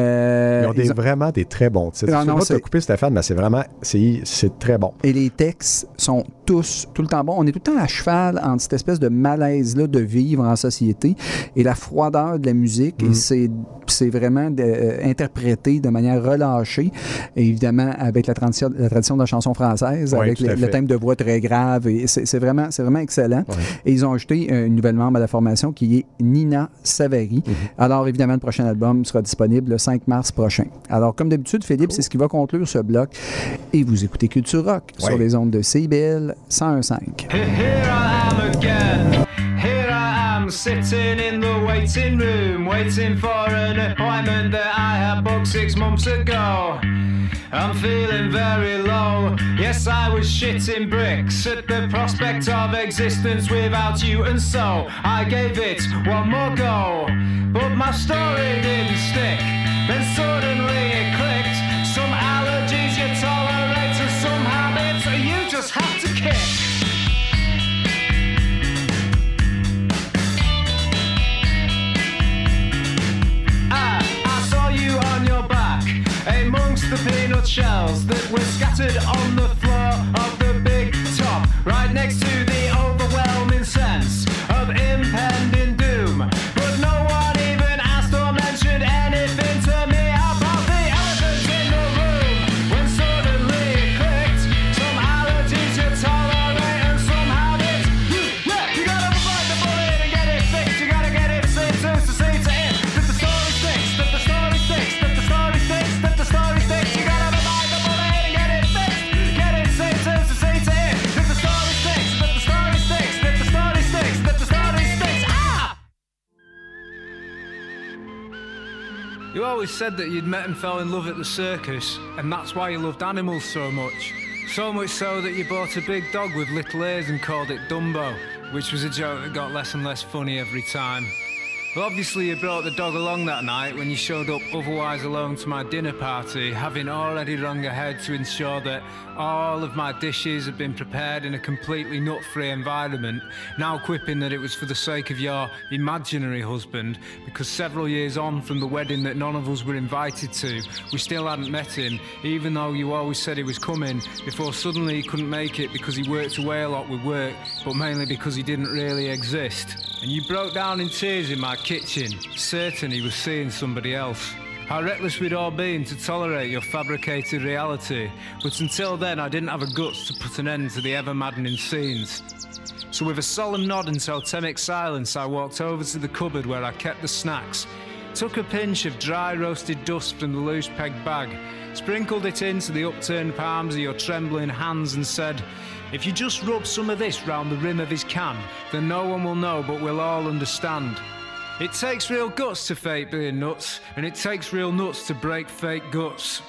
ont des, ils ont- vraiment des très bons titres. Non, Je non, te c'est- couper, Stéphane, mais c'est vraiment, c'est très bon. Et les textes sont tous tout le temps bons. On est tout le temps à cheval entre cette espèce de malaise-là de vivre en société et la froideur de la musique. Mm. Et c'est, c'est vraiment de- euh, interprété de manière relâchée. Et évidemment, avec la tradition, la tradition de la chanson française, Oui, avec le, le thème de voix très grave. Et c'est, c'est vraiment, c'est vraiment excellent. Et ils ont ajouté une nouvelle membre à la formation qui est Nina Savary. Mhm. Alors, évidemment, le prochain album sera disponible le 5 mars prochain. Alors, comme d'habitude, Philippe, c'est ce qui va conclure ce bloc. Et vous écoutez Culture Rock sur les ondes de CBL 101.5. Here I am again. Here I am sitting in the waiting room, waiting for an appointment that I had booked six months ago. I'm feeling very low. Yes, I was shitting bricks at the prospect of existence without you, and so I gave it one more go. But my story didn't stick. Then suddenly on the always said that you'd met and fell in love at the circus, and that's why you loved animals so much. So much so that you bought a big dog with little ears and called it Dumbo, which was a joke that got less and less funny every time. Well, obviously, you brought the dog along that night when you showed up otherwise alone to my dinner party, having already rung ahead to ensure that all of my dishes had been prepared in a completely nut free environment, now quipping that it was for the sake of your imaginary husband, because several years on from the wedding that none of us were invited to, we still hadn't met him, even though you always said he was coming, before suddenly he couldn't make it because he worked away a lot with work, but mainly because he didn't really exist. And you broke down in tears in my kitchen, certain he was seeing somebody else. How reckless we'd all been to tolerate your fabricated reality, but until then I didn't have a guts to put an end to the ever maddening scenes. So with a solemn nod and totemic silence, I walked over to the cupboard where I kept the snacks, took a pinch of dry roasted dust from the loose peg bag, sprinkled it into the upturned palms of your trembling hands and said, if you just rub some of this round the rim of his can, then no one will know but we'll all understand. It takes real guts to fake being nuts, and it takes real nuts to break fake guts.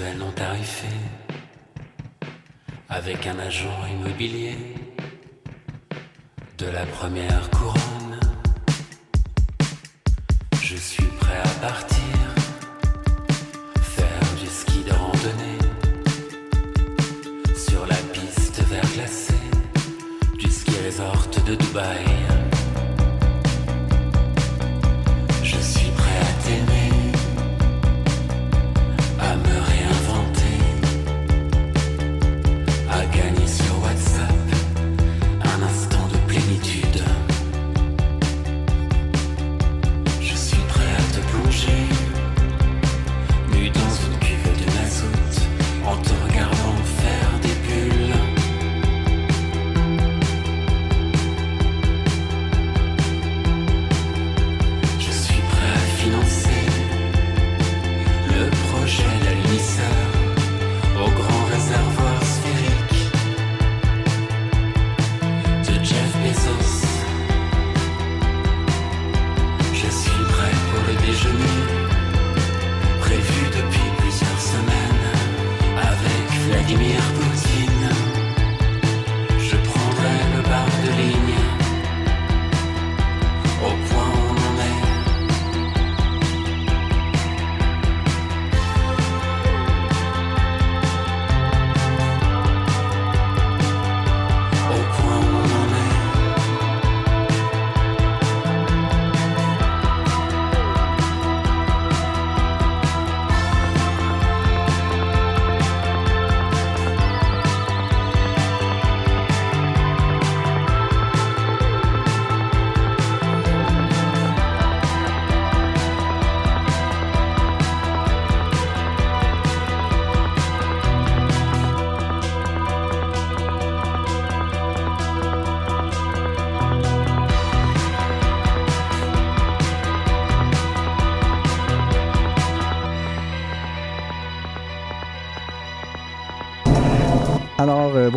Sexuelle non tarifée avec un agent immobilier de la première couronne. Je suis prêt à partir, faire du ski de randonnée sur la piste verglacée du ski resort de Dubaï.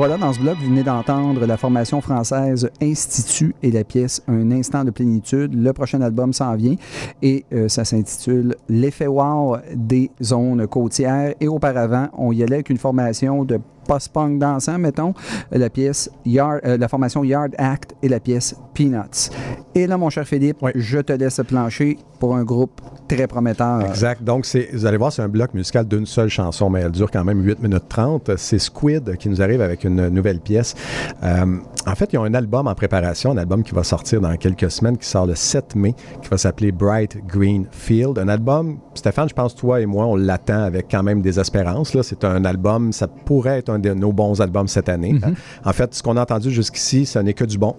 Voilà, dans ce bloc, vous venez d'entendre la formation française Institut et la pièce Un instant de plénitude. Le prochain album s'en vient et euh, ça s'intitule L'effet wow des zones côtières. Et auparavant, on y allait avec une formation de post-punk dansant, mettons, la pièce Yard, euh, la formation Yard Act et la pièce Peanuts. Et là, mon cher Philippe, je te laisse plancher pour un groupe très prometteur. Exact. Donc, c'est, vous allez voir, c'est un bloc musical d'une seule chanson, mais elle dure quand même 8 minutes 30. C'est Squid qui nous arrive avec une nouvelle pièce. Euh, en fait, ils ont un album en préparation, un album qui va sortir dans quelques semaines, qui sort le 7 mai, qui va s'appeler Bright Green Field. Un album, Stéphane, je pense, toi et moi, on l'attend avec quand même des espérances. Là. C'est un album, ça pourrait être un de nos bons albums cette année. Mhm. En fait, ce qu'on a entendu jusqu'ici, ce n'est que du bon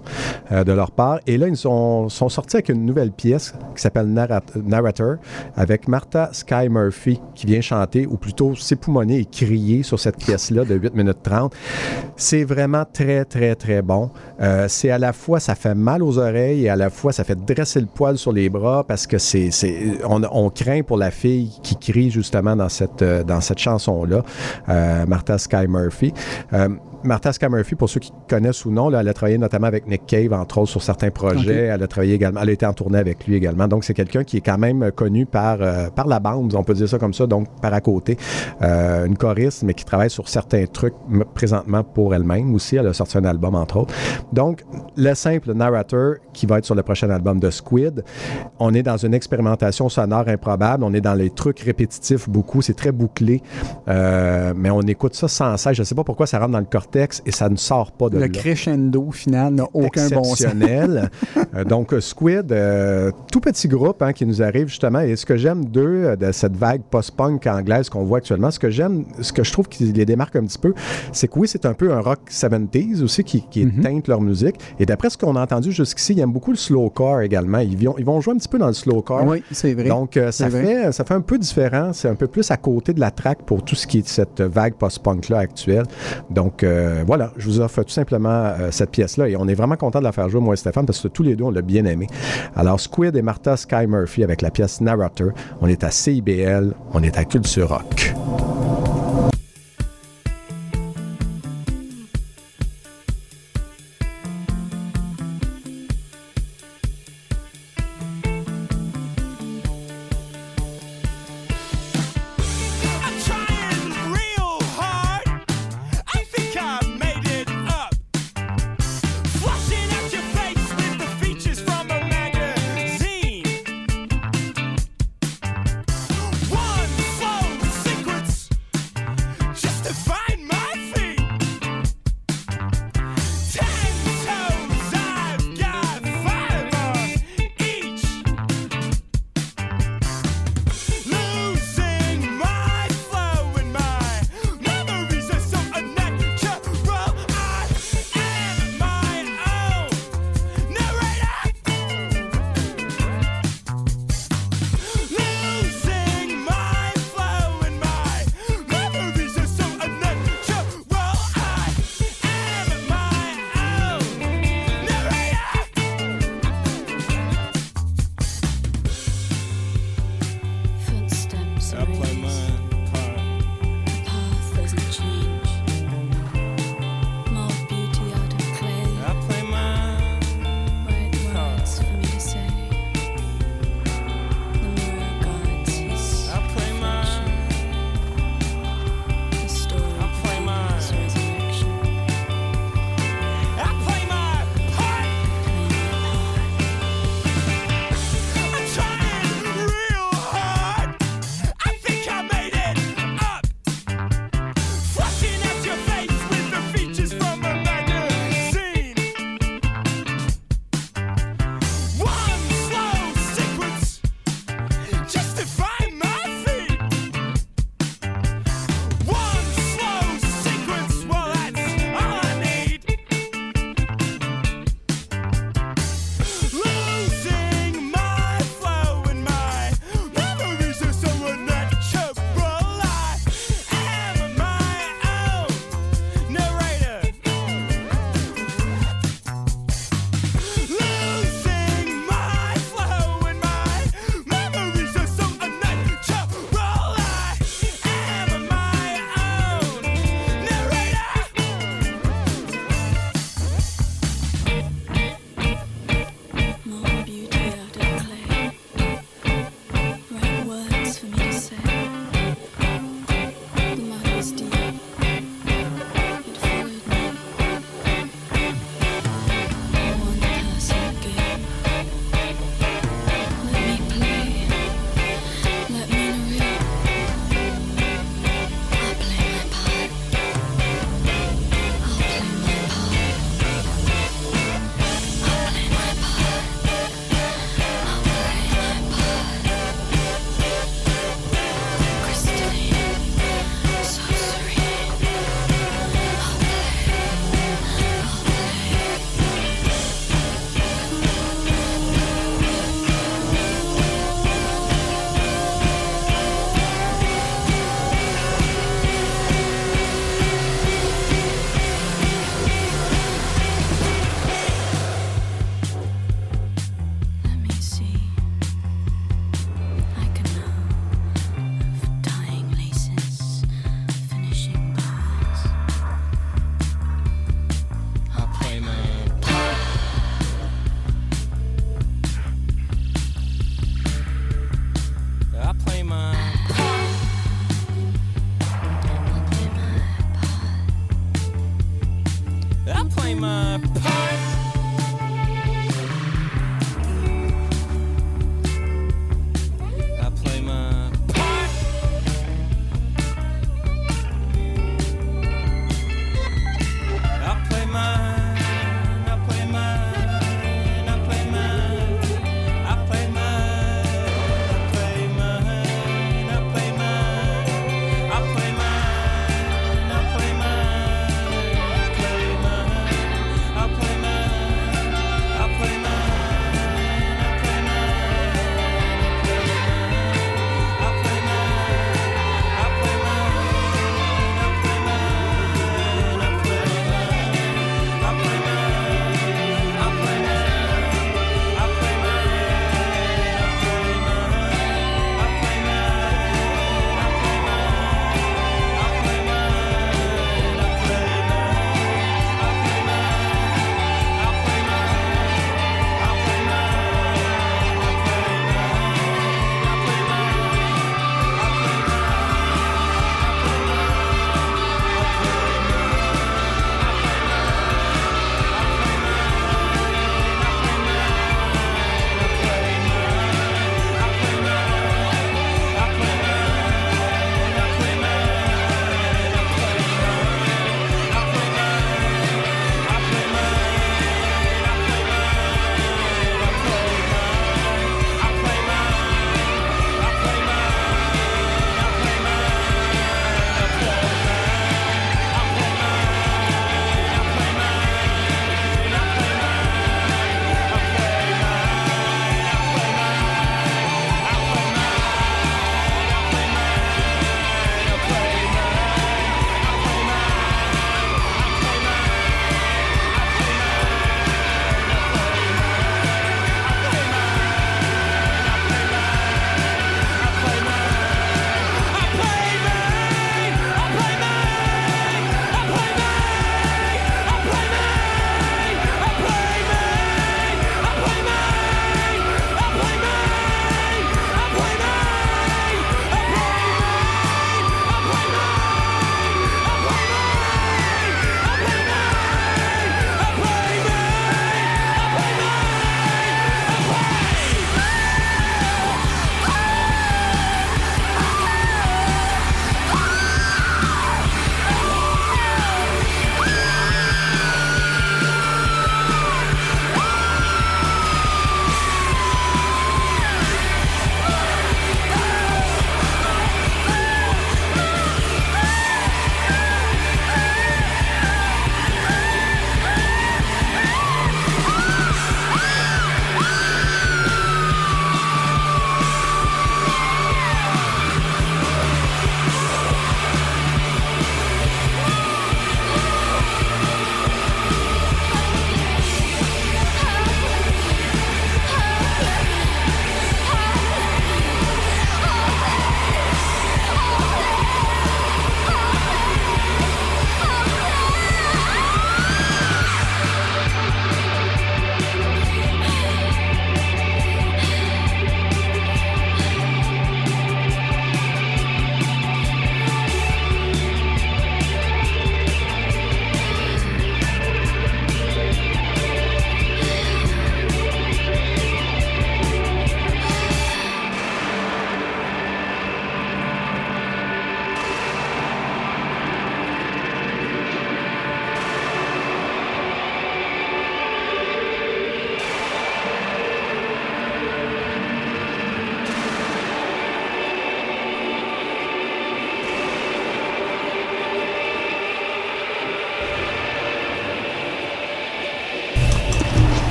euh, de leur part. Et là, ils sont, sont sortis avec une nouvelle pièce qui s'appelle Narrat- Narrator, avec Martha Sky Murphy qui vient chanter, ou plutôt s'époumoner et crier sur cette pièce-là de 8 minutes 30. C'est vraiment très, très, très bon. Euh, c'est à la fois, ça fait mal aux oreilles et à la fois, ça fait dresser le poil sur les bras parce que c'est, on, on craint pour la fille qui crie justement dans cette, euh, dans cette chanson-là, euh, Martha Sky Murphy. Martha Sky Murphy, pour ceux qui connaissent ou non, là, elle a travaillé notamment avec Nick Cave, entre autres, sur certains projets. Elle a travaillé également, elle a été en tournée avec lui également. Donc, c'est quelqu'un qui est quand même connu par, euh, par la bande, on peut dire ça comme ça, donc par à côté. Euh, une choriste, mais qui travaille sur certains trucs présentement pour elle-même aussi. Elle a sorti un album, entre autres. Donc, le simple narrateur qui va être sur le prochain album de Squid, on est dans une expérimentation sonore improbable. On est dans les trucs répétitifs beaucoup. C'est très bouclé. Euh, mais on écoute ça sans cesse. Je ne sais pas pourquoi ça rentre dans le cortex et ça ne sort pas de Le là crescendo final n'a aucun bon sens. Euh, donc, euh, Squid, euh, tout petit groupe hein, qui nous arrive justement. Et ce que j'aime d'eux, de cette vague post-punk anglaise qu'on voit actuellement, ce que j'aime, ce que je trouve qui les démarque un petit peu, c'est que oui, c'est un peu un rock 70s aussi qui, qui Mhm. teinte leur musique. Et d'après ce qu'on a entendu jusqu'ici, ils aiment beaucoup le slowcore également. Ils vont, ils vont jouer un petit peu dans le slowcore. Oui, c'est vrai. Donc, euh, ça, vrai. fait, ça fait un peu différent. C'est un peu plus à côté de la track pour tout ce qui est de cette vague post-punk-là actuelle. Donc, euh, voilà, je vous offre tout simplement euh, cette pièce-là. Et on est vraiment content de la faire jouer, moi et Stéphane, parce que tous les deux, on l'a bien aimé. Alors, Squid et Martha Sky Murphy avec la pièce Narrator. On est à CIBL, on est à Culture Rock.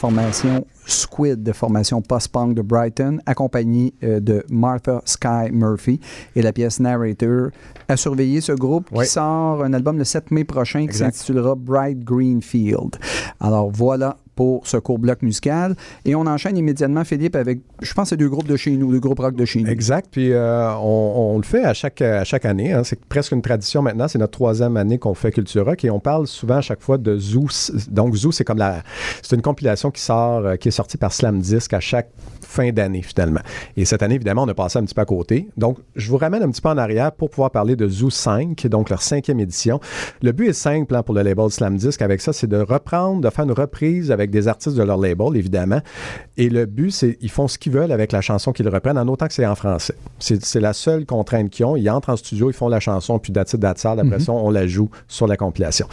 Formation Squid, de formation post-punk de Brighton, accompagnée euh, de Martha Sky Murphy et la pièce Narrator. À surveiller ce groupe Oui. qui sort un album le 7 mai prochain qui s'intitulera Bright Green Field. Alors voilà pour ce court bloc musical. Et on enchaîne immédiatement, Philippe, avec, je pense, c'est deux groupes de chez nous, deux groupes rock de chez nous. Exact. Puis euh, on, le fait à chaque, à chaque année. hein. C'est presque une tradition maintenant. C'est notre troisième année qu'on fait Culture Rock et on parle souvent à chaque fois de Zoo. Donc Zoo, c'est comme la, c'est une compilation qui sort, euh, qui est sortie par Slam Disc à chaque fin d'année finalement. Et cette année, évidemment, on a passé un petit peu à côté. Donc, je vous ramène un petit peu en arrière pour pouvoir parler de Zoo 5, donc leur cinquième édition. Le but est simple hein, pour le label Slam Disc avec ça, c'est de reprendre, de faire une reprise avec des artistes de leur label, évidemment. Et le but, c'est ils font ce qu'ils veulent avec la chanson qu'ils reprennent, en autant que c'est en français. C'est la seule contrainte qu'ils ont. Ils entrent en studio, ils font la chanson, puis that's it, that's all. Après ça, on la joue sur la compilation.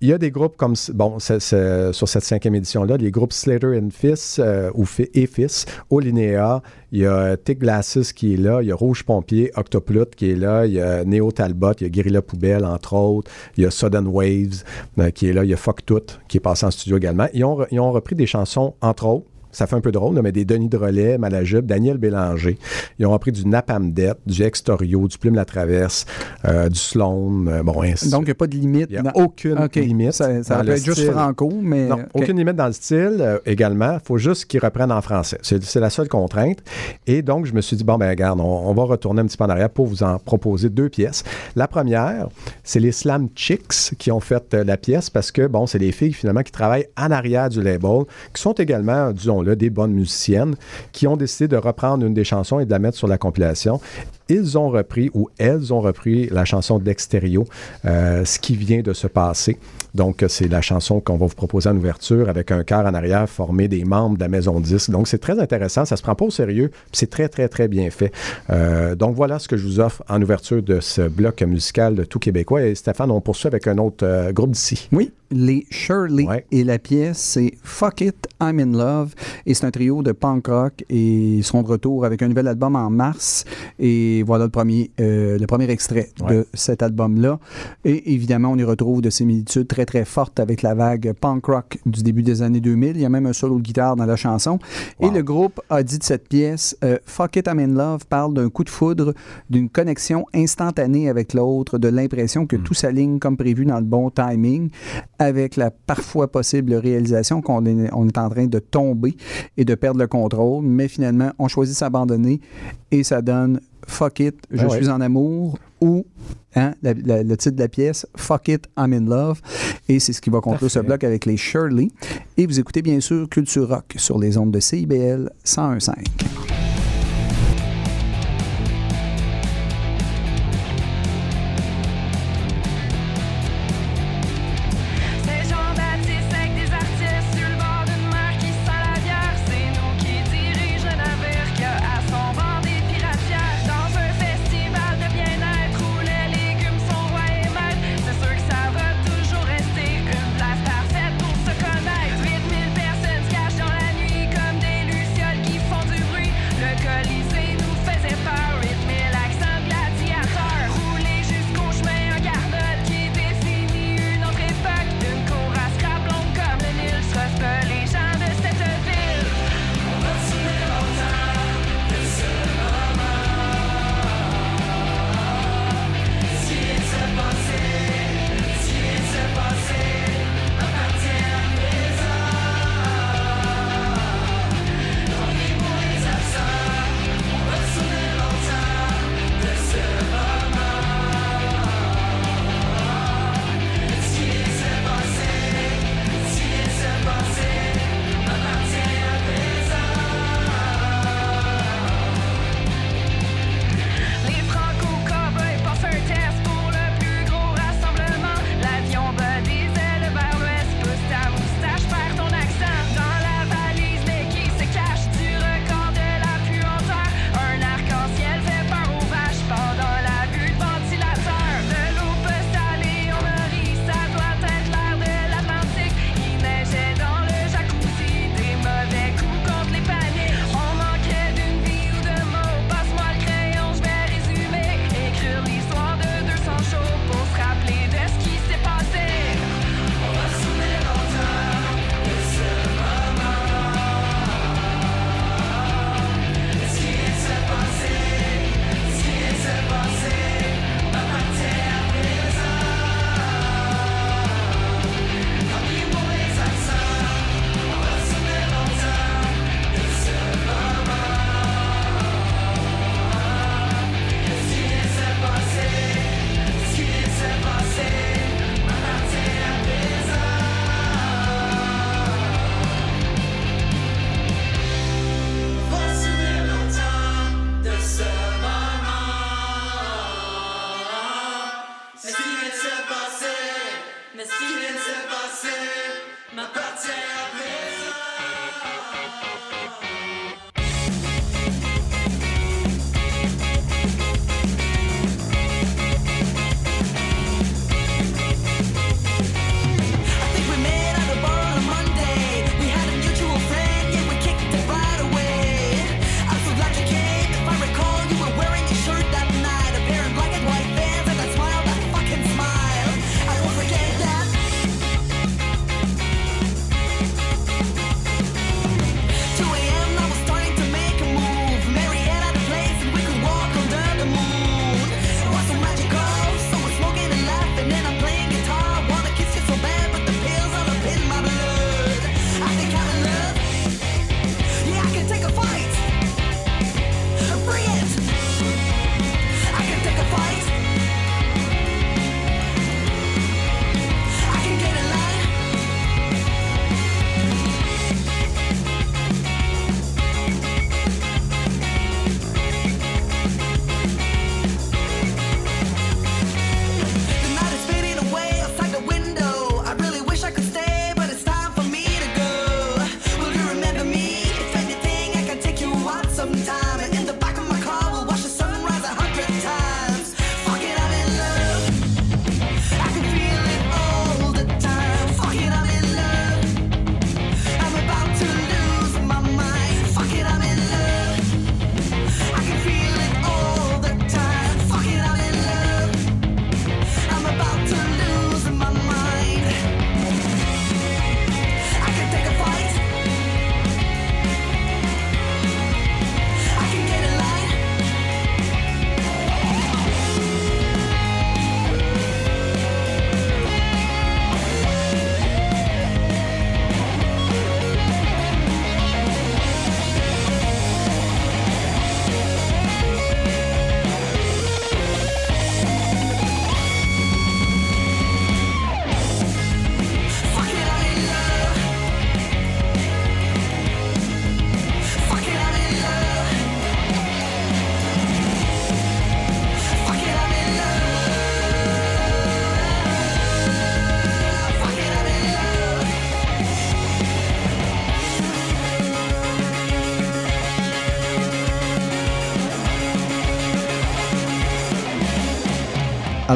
Il y a des groupes comme, bon, sur cette cinquième édition-là, les groupes Slater and Fist euh, ou et Fist, Olinéa, il y a Tick Glasses qui est là, il y a Rouge Pompier, Octoplut qui est là, il y a Neo Talbot, il y a Guerrilla Poubelle, entre autres, il y a Sudden Waves euh, qui est là, il y a Fuck Tout qui est passé en studio également. Ils ont, ils ont repris des chansons, entre autres, ça fait un peu drôle, mais des Denis Drolet, Malajube, Daniel Bélanger. Ils ont repris du Napam Death, du Extorio, du Plume La Traverse, euh, du Sloan, euh, bon, ainsi. Donc, il n'y a pas de limite. Il n'y a aucune limite. Ça, ça peut être juste franco, mais... Non, aucune limite dans le style euh, également. Il faut juste qu'ils reprennent en français. C'est la seule contrainte. Et donc, je me suis dit, bon, ben regarde, on, on va retourner un petit peu en arrière pour vous en proposer deux pièces. La première, c'est les Slam Chicks qui ont fait la pièce parce que, bon, c'est des filles finalement qui travaillent en arrière du label, qui sont également, disons-le, des bonnes musiciennes, qui ont décidé de reprendre une des chansons et de la mettre sur la compilation. Ils ont repris, ou elles ont repris, la chanson d'Extérieur, euh, ce qui vient de se passer. Donc, c'est la chanson qu'on va vous proposer en ouverture avec un chœur en arrière formé des membres de la Maison 10. Donc, c'est très intéressant. Ça se prend pas au sérieux. C'est très, très, très bien fait. Euh, donc, voilà ce que je vous offre en ouverture de ce bloc musical de tout québécois. Et Stéphane, on poursuit avec un autre euh, groupe d'ici. Oui, les Shirley. Ouais. Et la pièce, c'est Fuck It, I'm in Love. Et c'est un trio de punk rock. Et ils seront de retour avec un nouvel album en mars. Et voilà le premier, euh, le premier extrait Ouais. de cet album-là. Et évidemment, on y retrouve de similitudes très, très fortes avec la vague punk rock du début des années 2000. Il y a même un solo de guitare dans la chanson. Et le groupe a dit de cette pièce euh, Fuck It, I'm in Love parle d'un coup de foudre, d'une connexion instantanée avec l'autre, de l'impression Hmm. que tout s'aligne comme prévu dans le bon timing, avec la parfois possible réalisation qu'on est, on est en train de tomber et de perdre le contrôle, mais finalement, on choisit de s'abandonner et ça donne Fuck It, je Ah ouais. suis en amour ou hein, la- la- le titre de la pièce Fuck It, I'm in Love. Et c'est ce qui va conclure ce bloc avec les Shirley. Et vous écoutez bien sûr Culture Rock sur les ondes de CIBL 101.5.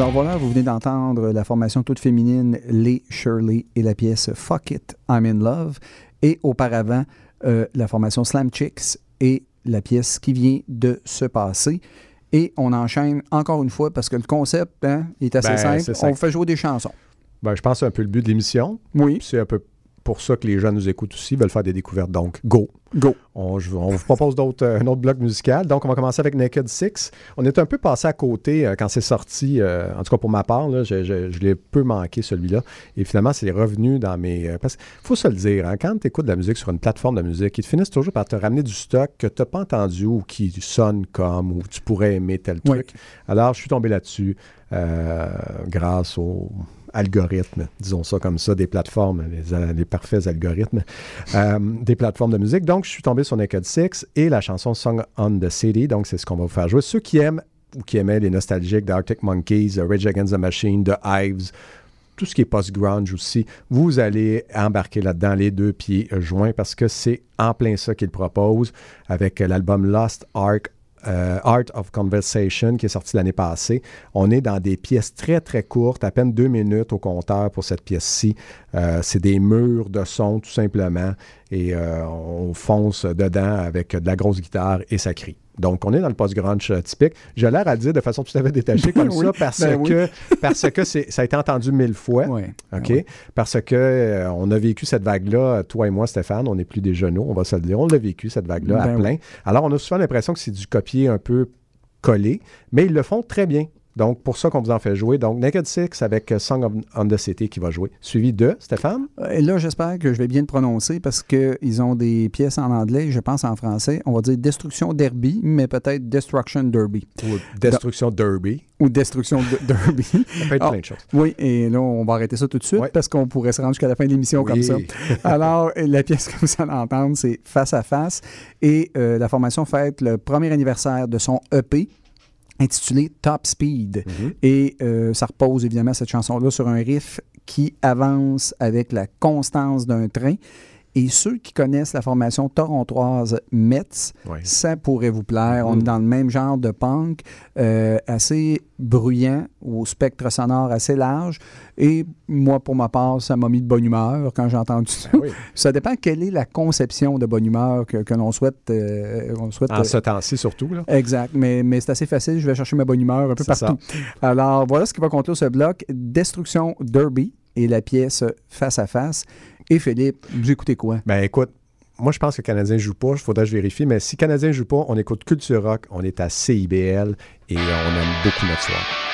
Alors voilà, vous venez d'entendre la formation toute féminine Les Shirley et la pièce Fuck It, I'm in Love. Et auparavant, euh, la formation Slam Chicks et la pièce qui vient de se passer. Et on enchaîne encore une fois parce que le concept hein, est assez Ben, simple. On fait jouer des chansons. Ben, je pense que c'est un peu le but de l'émission. Oui. C'est un peu pour ça que les gens nous écoutent aussi, veulent faire des découvertes. Donc, go. Go. On, je- on vous propose d'autres, euh, un autre bloc musical. Donc, on va commencer avec Naked Six. On est un peu passé à côté euh, quand c'est sorti. euh, en tout cas, pour ma part, là, je, je- je l'ai peu manqué, celui-là. Et finalement, c'est revenu dans mes... parce qu'il faut se le dire, hein, quand tu écoutes de la musique sur une plateforme de musique, ils te finissent toujours par te ramener du stock que tu n'as pas entendu ou qui sonne comme, ou tu pourrais aimer tel Oui. truc. Alors, je suis tombé là-dessus grâce au algorithmes, disons ça comme ça, des plateformes, les, les parfaits algorithmes, euh, des plateformes de musique. Donc, je suis tombé sur Naked Six et la chanson Song on the City. Donc, c'est ce qu'on va vous faire jouer. Ceux qui aiment ou qui aimaient les nostalgiques d'Arctic Monkeys, euh, Rage Against the Machine, The Hives, tout ce qui est post-grunge aussi, vous allez embarquer là-dedans les deux pieds euh, joints parce que c'est en plein ça qu'il propose avec euh, l'album Lost Ark. Euh, Art of Conversation qui est sorti l'année passée. On est dans des pièces très très courtes, à peine deux minutes au compteur pour cette pièce-ci. Euh, c'est des murs de son tout simplement et euh, on fonce dedans avec de la grosse guitare et ça crie. Donc, on est dans le post-grunge euh, typique. J'ai l'air à le dire de façon tout à fait détachée comme Oui, ça parce ben oui. que, parce que c'est- ça a été entendu mille fois. Oui. OK? oui. Parce que euh, on a vécu cette vague-là, toi et moi, Stéphane, on n'est plus des genoux, on va se le dire. On l'a vécu, cette vague-là, à Ben plein. Alors, on a souvent l'impression que c'est du copier un peu collé, mais ils le font très bien. Donc, pour ça qu'on vous en fait jouer. Donc, Naked Six avec euh, Song of, on the City qui va jouer. Suivi de Stéphane. Et là, j'espère que je vais bien le prononcer parce qu'ils ont des pièces en anglais, je pense en français. On va dire Destruction Derby, mais peut-être Destruction Derby. Ou Destruction Derby. Ou Destruction de- Derby. Ça peut être Ah, plein de choses. Oui, et là, on va arrêter ça tout de suite Ouais. parce qu'on pourrait se rendre jusqu'à la fin de l'émission Oui. comme ça. Alors, la pièce que vous allez entendre, c'est Face à Face. Et euh, la formation fête le premier anniversaire de son EP intitulé Top Speed. Mhm. Et euh, ça repose évidemment cette chanson-là sur un riff qui avance avec la constance d'un train. Et ceux qui connaissent la formation torontoise Metz, Oui. ça pourrait vous plaire. On est dans le même genre de punk, euh, assez bruyant, au spectre sonore assez large. Et moi, pour ma part, ça m'a mis de bonne humeur quand j'ai entendu ça. oui. Ça dépend quelle est la conception de bonne humeur que, que l'on souhaite. euh, on souhaite En euh, ce temps-ci, surtout. Là. Exact, mais, mais c'est assez facile. Je vais chercher ma bonne humeur un peu partout. Alors, voilà ce qui va conclure ce bloc. Destruction Derby et la pièce Face à Face. Et Philippe, vous écoutez quoi? Ben écoute, moi je pense que Canadien joue pas, il faudrait que je vérifie, mais si Canadien joue pas, on écoute Culture Rock, on est à CIBL et on aime beaucoup notre soir.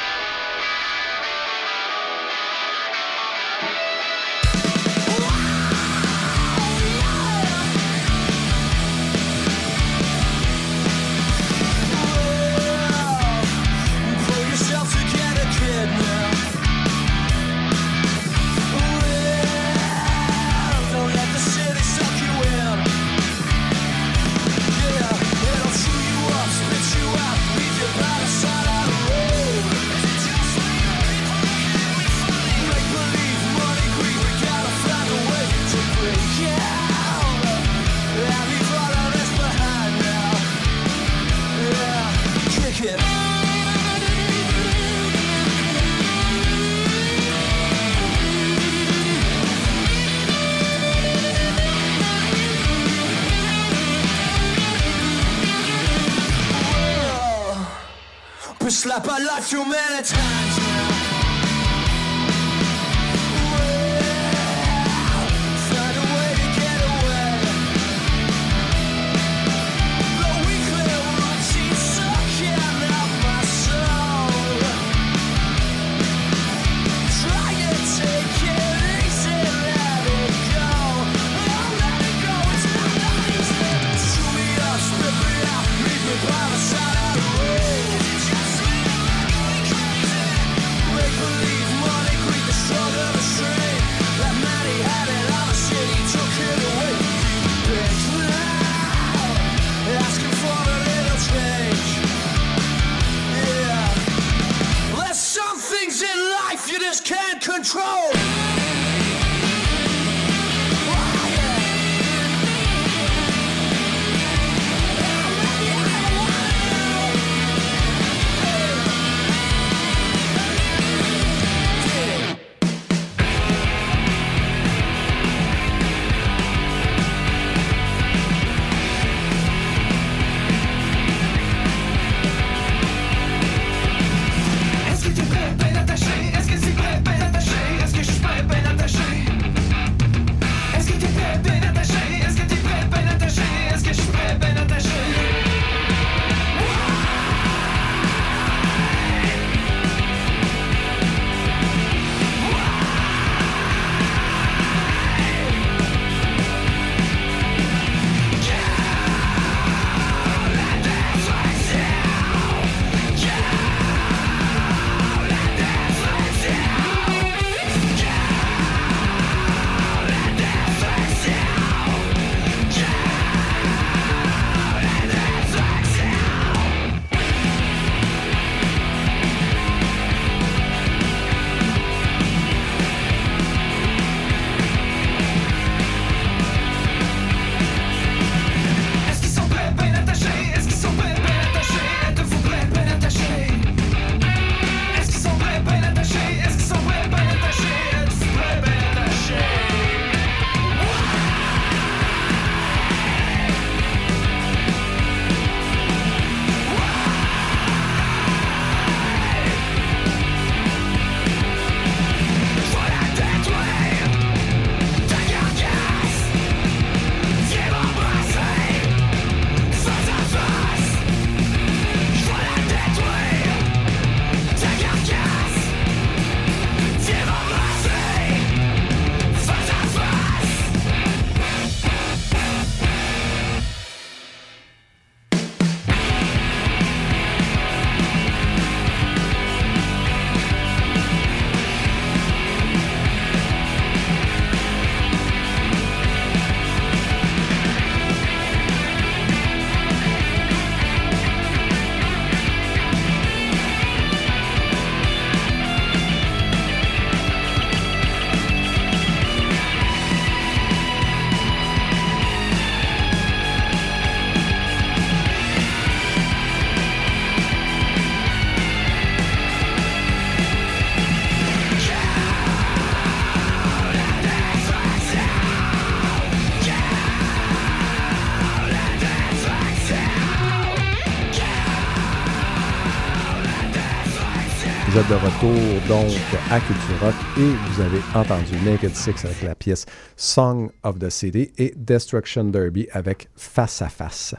Retour donc à Culture Rock et vous avez entendu Naked Six avec la pièce Song of the City et Destruction Derby avec Face à Face.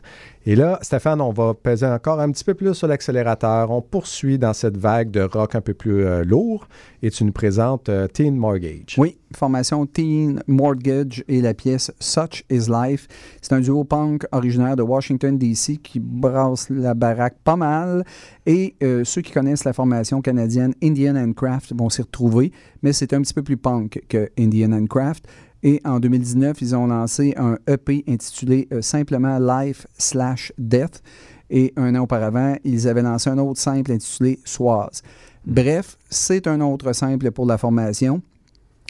Et là, Stéphane, on va peser encore un petit peu plus sur l'accélérateur. On poursuit dans cette vague de rock un peu plus euh, lourd et tu nous présentes euh, Teen Mortgage. Oui, formation Teen Mortgage et la pièce Such is Life. C'est un duo punk originaire de Washington, D.C. qui brasse la baraque pas mal. Et euh, ceux qui connaissent la formation canadienne Indian and Craft vont s'y retrouver, mais c'est un petit peu plus punk que Indian and Craft. Et en 2019, ils ont lancé un EP intitulé euh, simplement Life slash Death. Et un an auparavant, ils avaient lancé un autre simple intitulé Soise. Bref, c'est un autre simple pour la formation.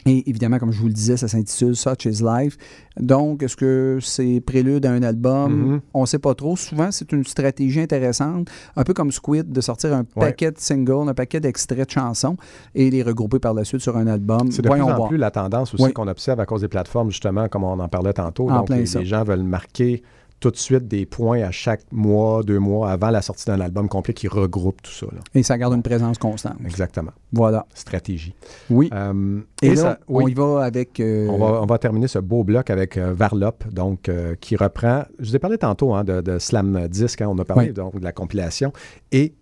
Et évidemment, comme je vous le disais, ça s'intitule Such is Life. Donc, est-ce que c'est prélude à un album? Mhm. On ne sait pas trop. Souvent, c'est une stratégie intéressante, un peu comme Squid, de sortir un Ouais. paquet de singles, un paquet d'extraits de chansons et les regrouper par la suite sur un album. C'est de Voyons plus en voir. plus la tendance aussi Oui. qu'on observe à cause des plateformes, justement, comme on en parlait tantôt. En Donc, les gens veulent marquer tout de suite des points à chaque mois, deux mois avant la sortie d'un album complet qui regroupe tout ça. là. Et ça garde une présence constante. Exactement. Voilà. Stratégie. Oui. Euh, Et, et là, ça- on y va avec... euh, On va, on va terminer ce beau bloc avec euh, Varlop, donc euh, qui reprend. Je vous ai parlé tantôt hein, de, de Slam Disc, hein, on a parlé Oui. donc de la compilation. Et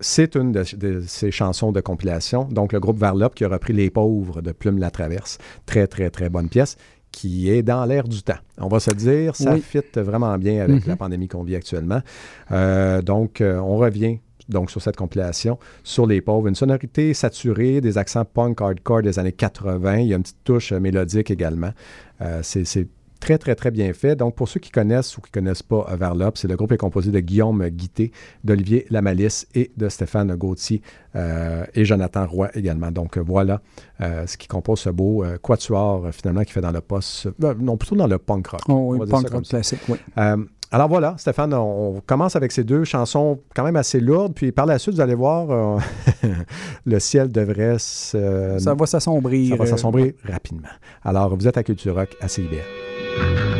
c'est une de, de ces chansons de compilation. Donc le groupe Varlop qui a repris Les Pauvres de Plume la Traverse. Très, très, très bonne pièce qui est dans l'air du temps. On va se dire, ça Oui. fit vraiment bien avec Mhm. la pandémie qu'on vit actuellement. Euh, donc, euh, on revient donc sur cette compilation, sur les pauvres. Une sonorité saturée, des accents punk hardcore des années 80. Il y a une petite touche mélodique également. Euh, c'est très, très, très bien fait. Donc, pour ceux qui connaissent ou qui ne connaissent pas euh, Varlop, c'est le groupe est composé de Guillaume Guité, d'Olivier Lamalisse et de Stéphane Gauthier euh, et Jonathan Roy également. Donc, euh, voilà euh, ce qui compose ce beau euh, quatuor, euh, finalement, qui fait dans le post... euh, non, plutôt dans le punk rock. Oh, oui, punk rock classique, oui. Euh, alors voilà, Stéphane, on, commence avec ces deux chansons quand même assez lourdes, puis par la suite, vous allez voir, euh, le ciel devrait se... Ça va s'assombrir. Ça va euh, s'assombrir rapidement. Alors, vous êtes à Culture Rock à CIBL.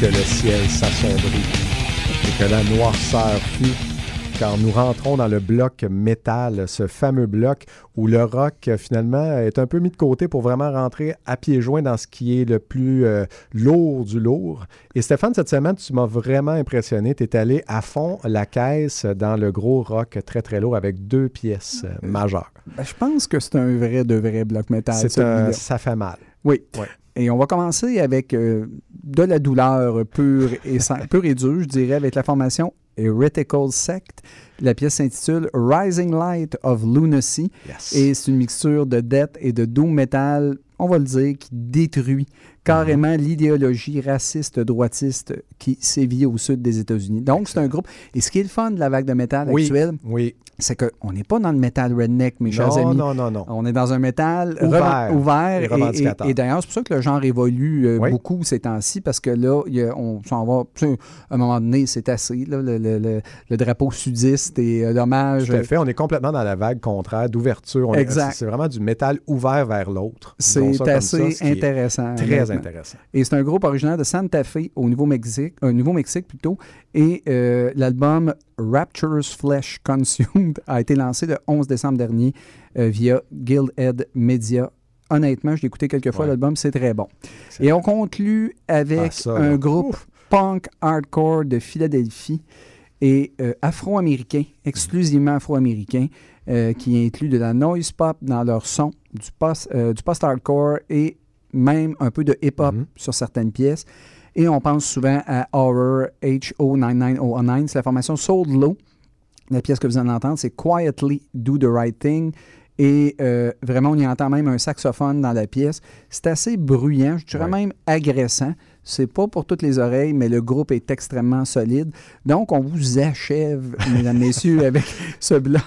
Que le ciel s'assombrit et que la noirceur fut, car nous rentrons dans le bloc métal, ce fameux bloc où le rock, euh, finalement, est un peu mis de côté pour vraiment rentrer à pieds joints dans ce qui est le plus euh, lourd du lourd. Et Stéphane, cette semaine, tu m'as vraiment impressionné. Tu es allé à fond la caisse dans le gros rock très, très lourd avec deux pièces euh, majeures. Ben, je pense que c'est un vrai de vrai bloc métal. Un- ça fait mal. Oui. Ouais. Et on va commencer avec euh, de la douleur pure et, pure et dure, je dirais, avec la formation Heretical Sect. La pièce s'intitule Rising Light of Lunacy. Et c'est une mixture de death et de doom metal, on va le dire, qui détruit carrément l'idéologie raciste droitiste qui sévit au sud des États-Unis. Donc, c'est un groupe. Et ce qui est le fun de la vague de métal Oui, actuelle, oui. c'est qu'on n'est pas dans le métal redneck, mes chers Non, amis. non, non, non. On est dans un métal Ouvert. ouvert Et et, revendicateur. et- et d'ailleurs, c'est pour ça que le genre évolue euh, Oui. beaucoup ces temps-ci, parce que là, a- on s'en va. À un moment donné, c'est assez. là, le, le- le- le drapeau sudiste et euh, l'hommage. Tout à fait. On est complètement dans la vague contraire d'ouverture. Exact. C'est vraiment du métal ouvert vers l'autre. C'est assez ça, ce intéressant. Très intéressant. Et c'est un groupe originaire de Santa Fe, au Nouveau-Mexique, euh, Nouveau-Mexique plutôt. Et euh, l'album Rapture's Flesh Consumed a été lancé le 11 décembre dernier euh, via Guildhead Media. Honnêtement, je l'ai écouté quelques fois, Ouais. l'album, c'est très bon. Et on conclut avec Ah, ça, un là. groupe punk hardcore de Philadelphie et euh, afro-américain, exclusivement afro-américain, euh, qui inclut de la noise pop dans leur son, du post- euh, du post-hardcore et même un peu de hip-hop Mhm. sur certaines pièces. Et on pense souvent à Horror HO99009. C'est la formation Sold Low. La pièce que vous allez entendre, c'est Quietly Do the Right Thing. Et vraiment, on y entend même un saxophone dans la pièce. C'est assez bruyant, je dirais Ouais. même agressant. C'est pas pour toutes les oreilles, mais le groupe est extrêmement solide. Donc, on vous achève, mesdames, messieurs, avec ce bloc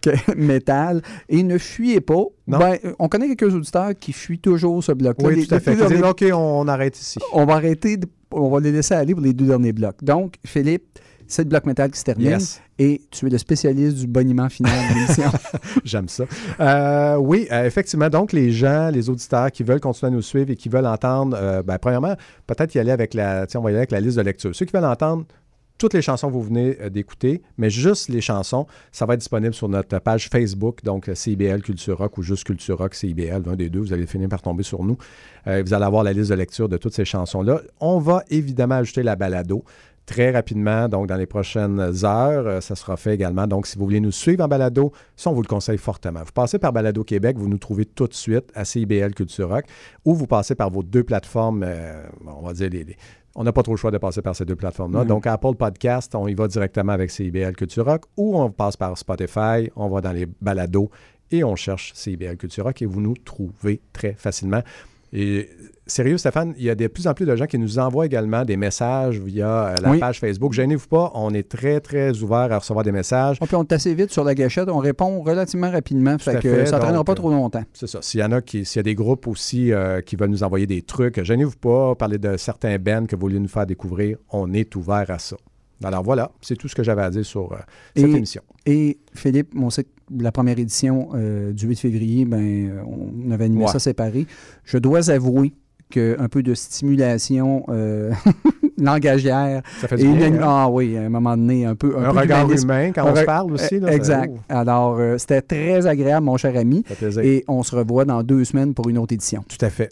que- métal. Et ne fuyez pas. Ben, euh, on connaît quelques auditeurs qui fuient toujours ce bloc-là. Oui, Les- tout à fait. derniers- OK, on arrête ici. on va arrêter, on va les laisser aller pour les deux derniers blocs. Donc, Philippe, c'est le bloc métal qui se termine. Yes. Et tu es le spécialiste du boniment final de l'émission. J'aime ça. Euh, oui, euh, effectivement. Donc, les gens, les auditeurs qui veulent continuer à nous suivre et qui veulent entendre, euh, ben, premièrement, peut-être y aller avec la, tiens, on va y aller avec la liste de lecture. Ceux qui veulent entendre toutes les chansons que vous venez euh, d'écouter, mais juste les chansons, ça va être disponible sur notre page Facebook, donc CIBL Culture Rock ou juste Culture Rock CIBL, un des deux, vous allez finir par tomber sur nous. Euh, vous allez avoir la liste de lecture de toutes ces chansons-là. On va évidemment ajouter la balado très rapidement, donc dans les prochaines heures. Euh, ça sera fait également. Donc, si vous voulez nous suivre en balado, ça, on vous le conseille fortement. Vous passez par Balado Québec, vous nous trouvez tout de suite à CIBL Culture Rock, ou vous passez par vos deux plateformes, euh, on va dire les- les, on n'a pas trop le choix de passer par ces deux plateformes-là. Mhm. Donc, Apple Podcast, on y va directement avec CIBL Culture Rock ou on passe par Spotify, on va dans les balados et on cherche CIBL Culture Rock et vous nous trouvez très facilement. Et sérieux, Stéphane, il y a de plus en plus de gens qui nous envoient également des messages via euh, la Oui. page Facebook. Gênez-vous pas, on est très, très ouvert à recevoir des messages. Oh, puis on est assez vite sur la gâchette, on répond relativement rapidement, fait que fait, ça ne traînera pas euh, trop longtemps. C'est ça. S'il y en a qui, s'il y a des groupes aussi euh, qui veulent nous envoyer des trucs, gênez-vous pas, parler de certains bands que vous voulez nous faire découvrir, on est ouvert à ça. Alors voilà, c'est tout ce que j'avais à dire sur euh, cette Et- émission. Et Philippe, on sait que la première édition euh, du 8 février, ben, euh, on avait animé Ouais. ça séparé. Je dois avouer qu'un peu de stimulation euh, langagière. Ça fait du bien, une- hein? Ah oui, à un moment donné, un peu. Un peu regard humain quand Un on se parle aussi, là, ça- exact. oh. Alors, euh, c'était très agréable, mon cher ami. Ça fait plaisir. Et on se revoit dans deux semaines pour une autre édition. Tout à fait.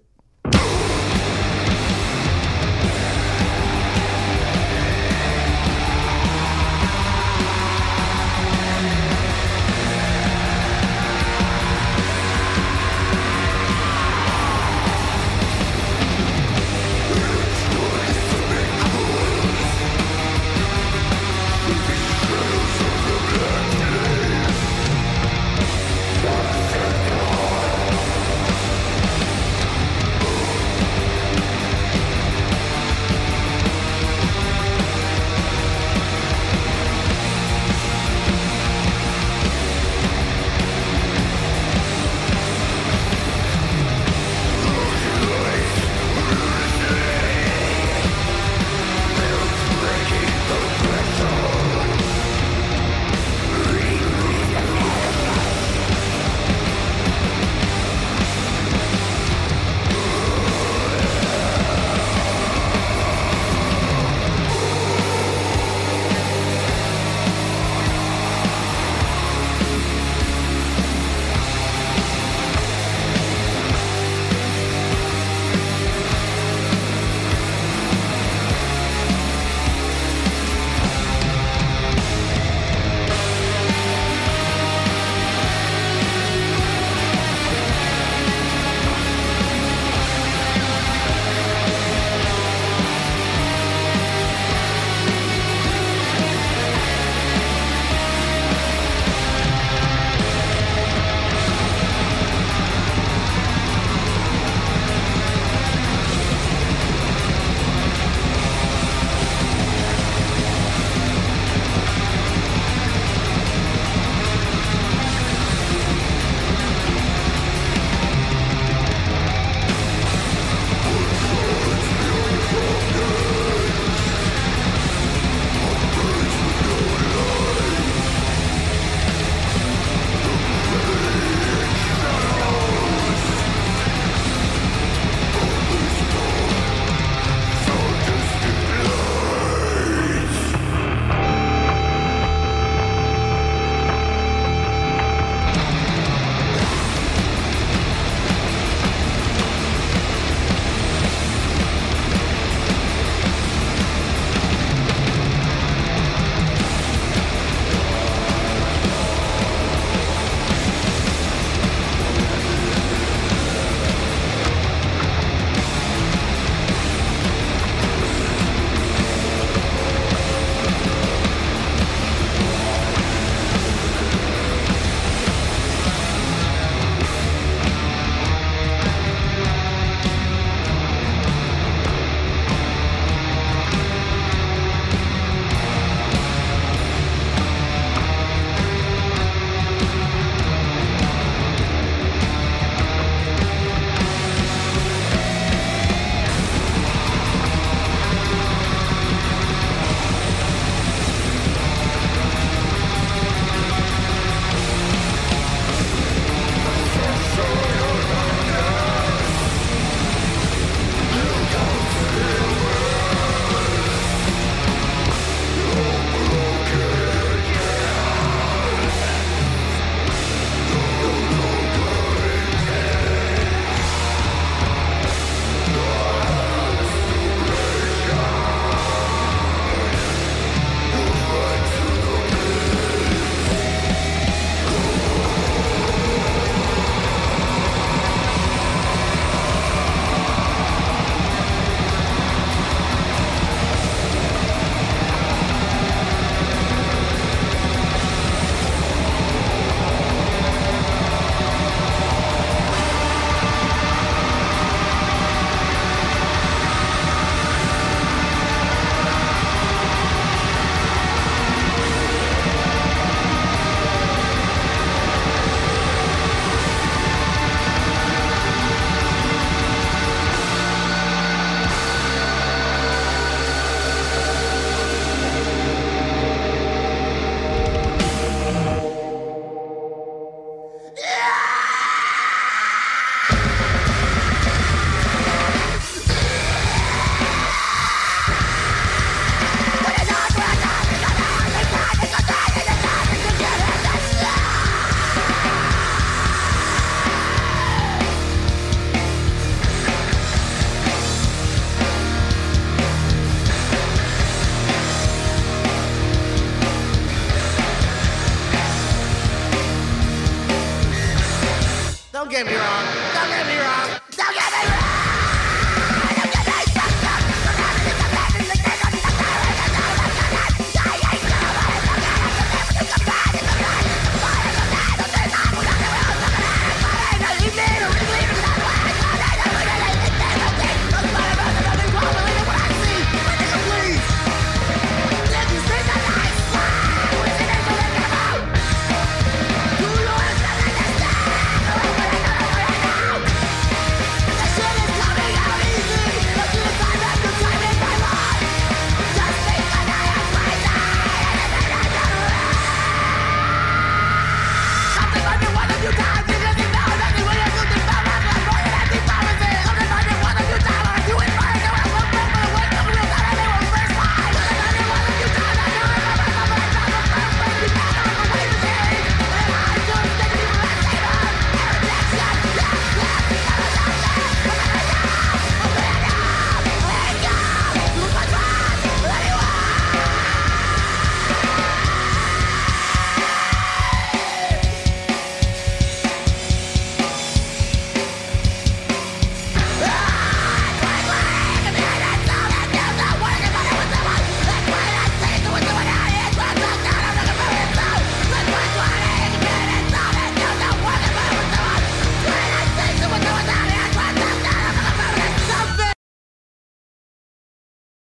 Get me wrong.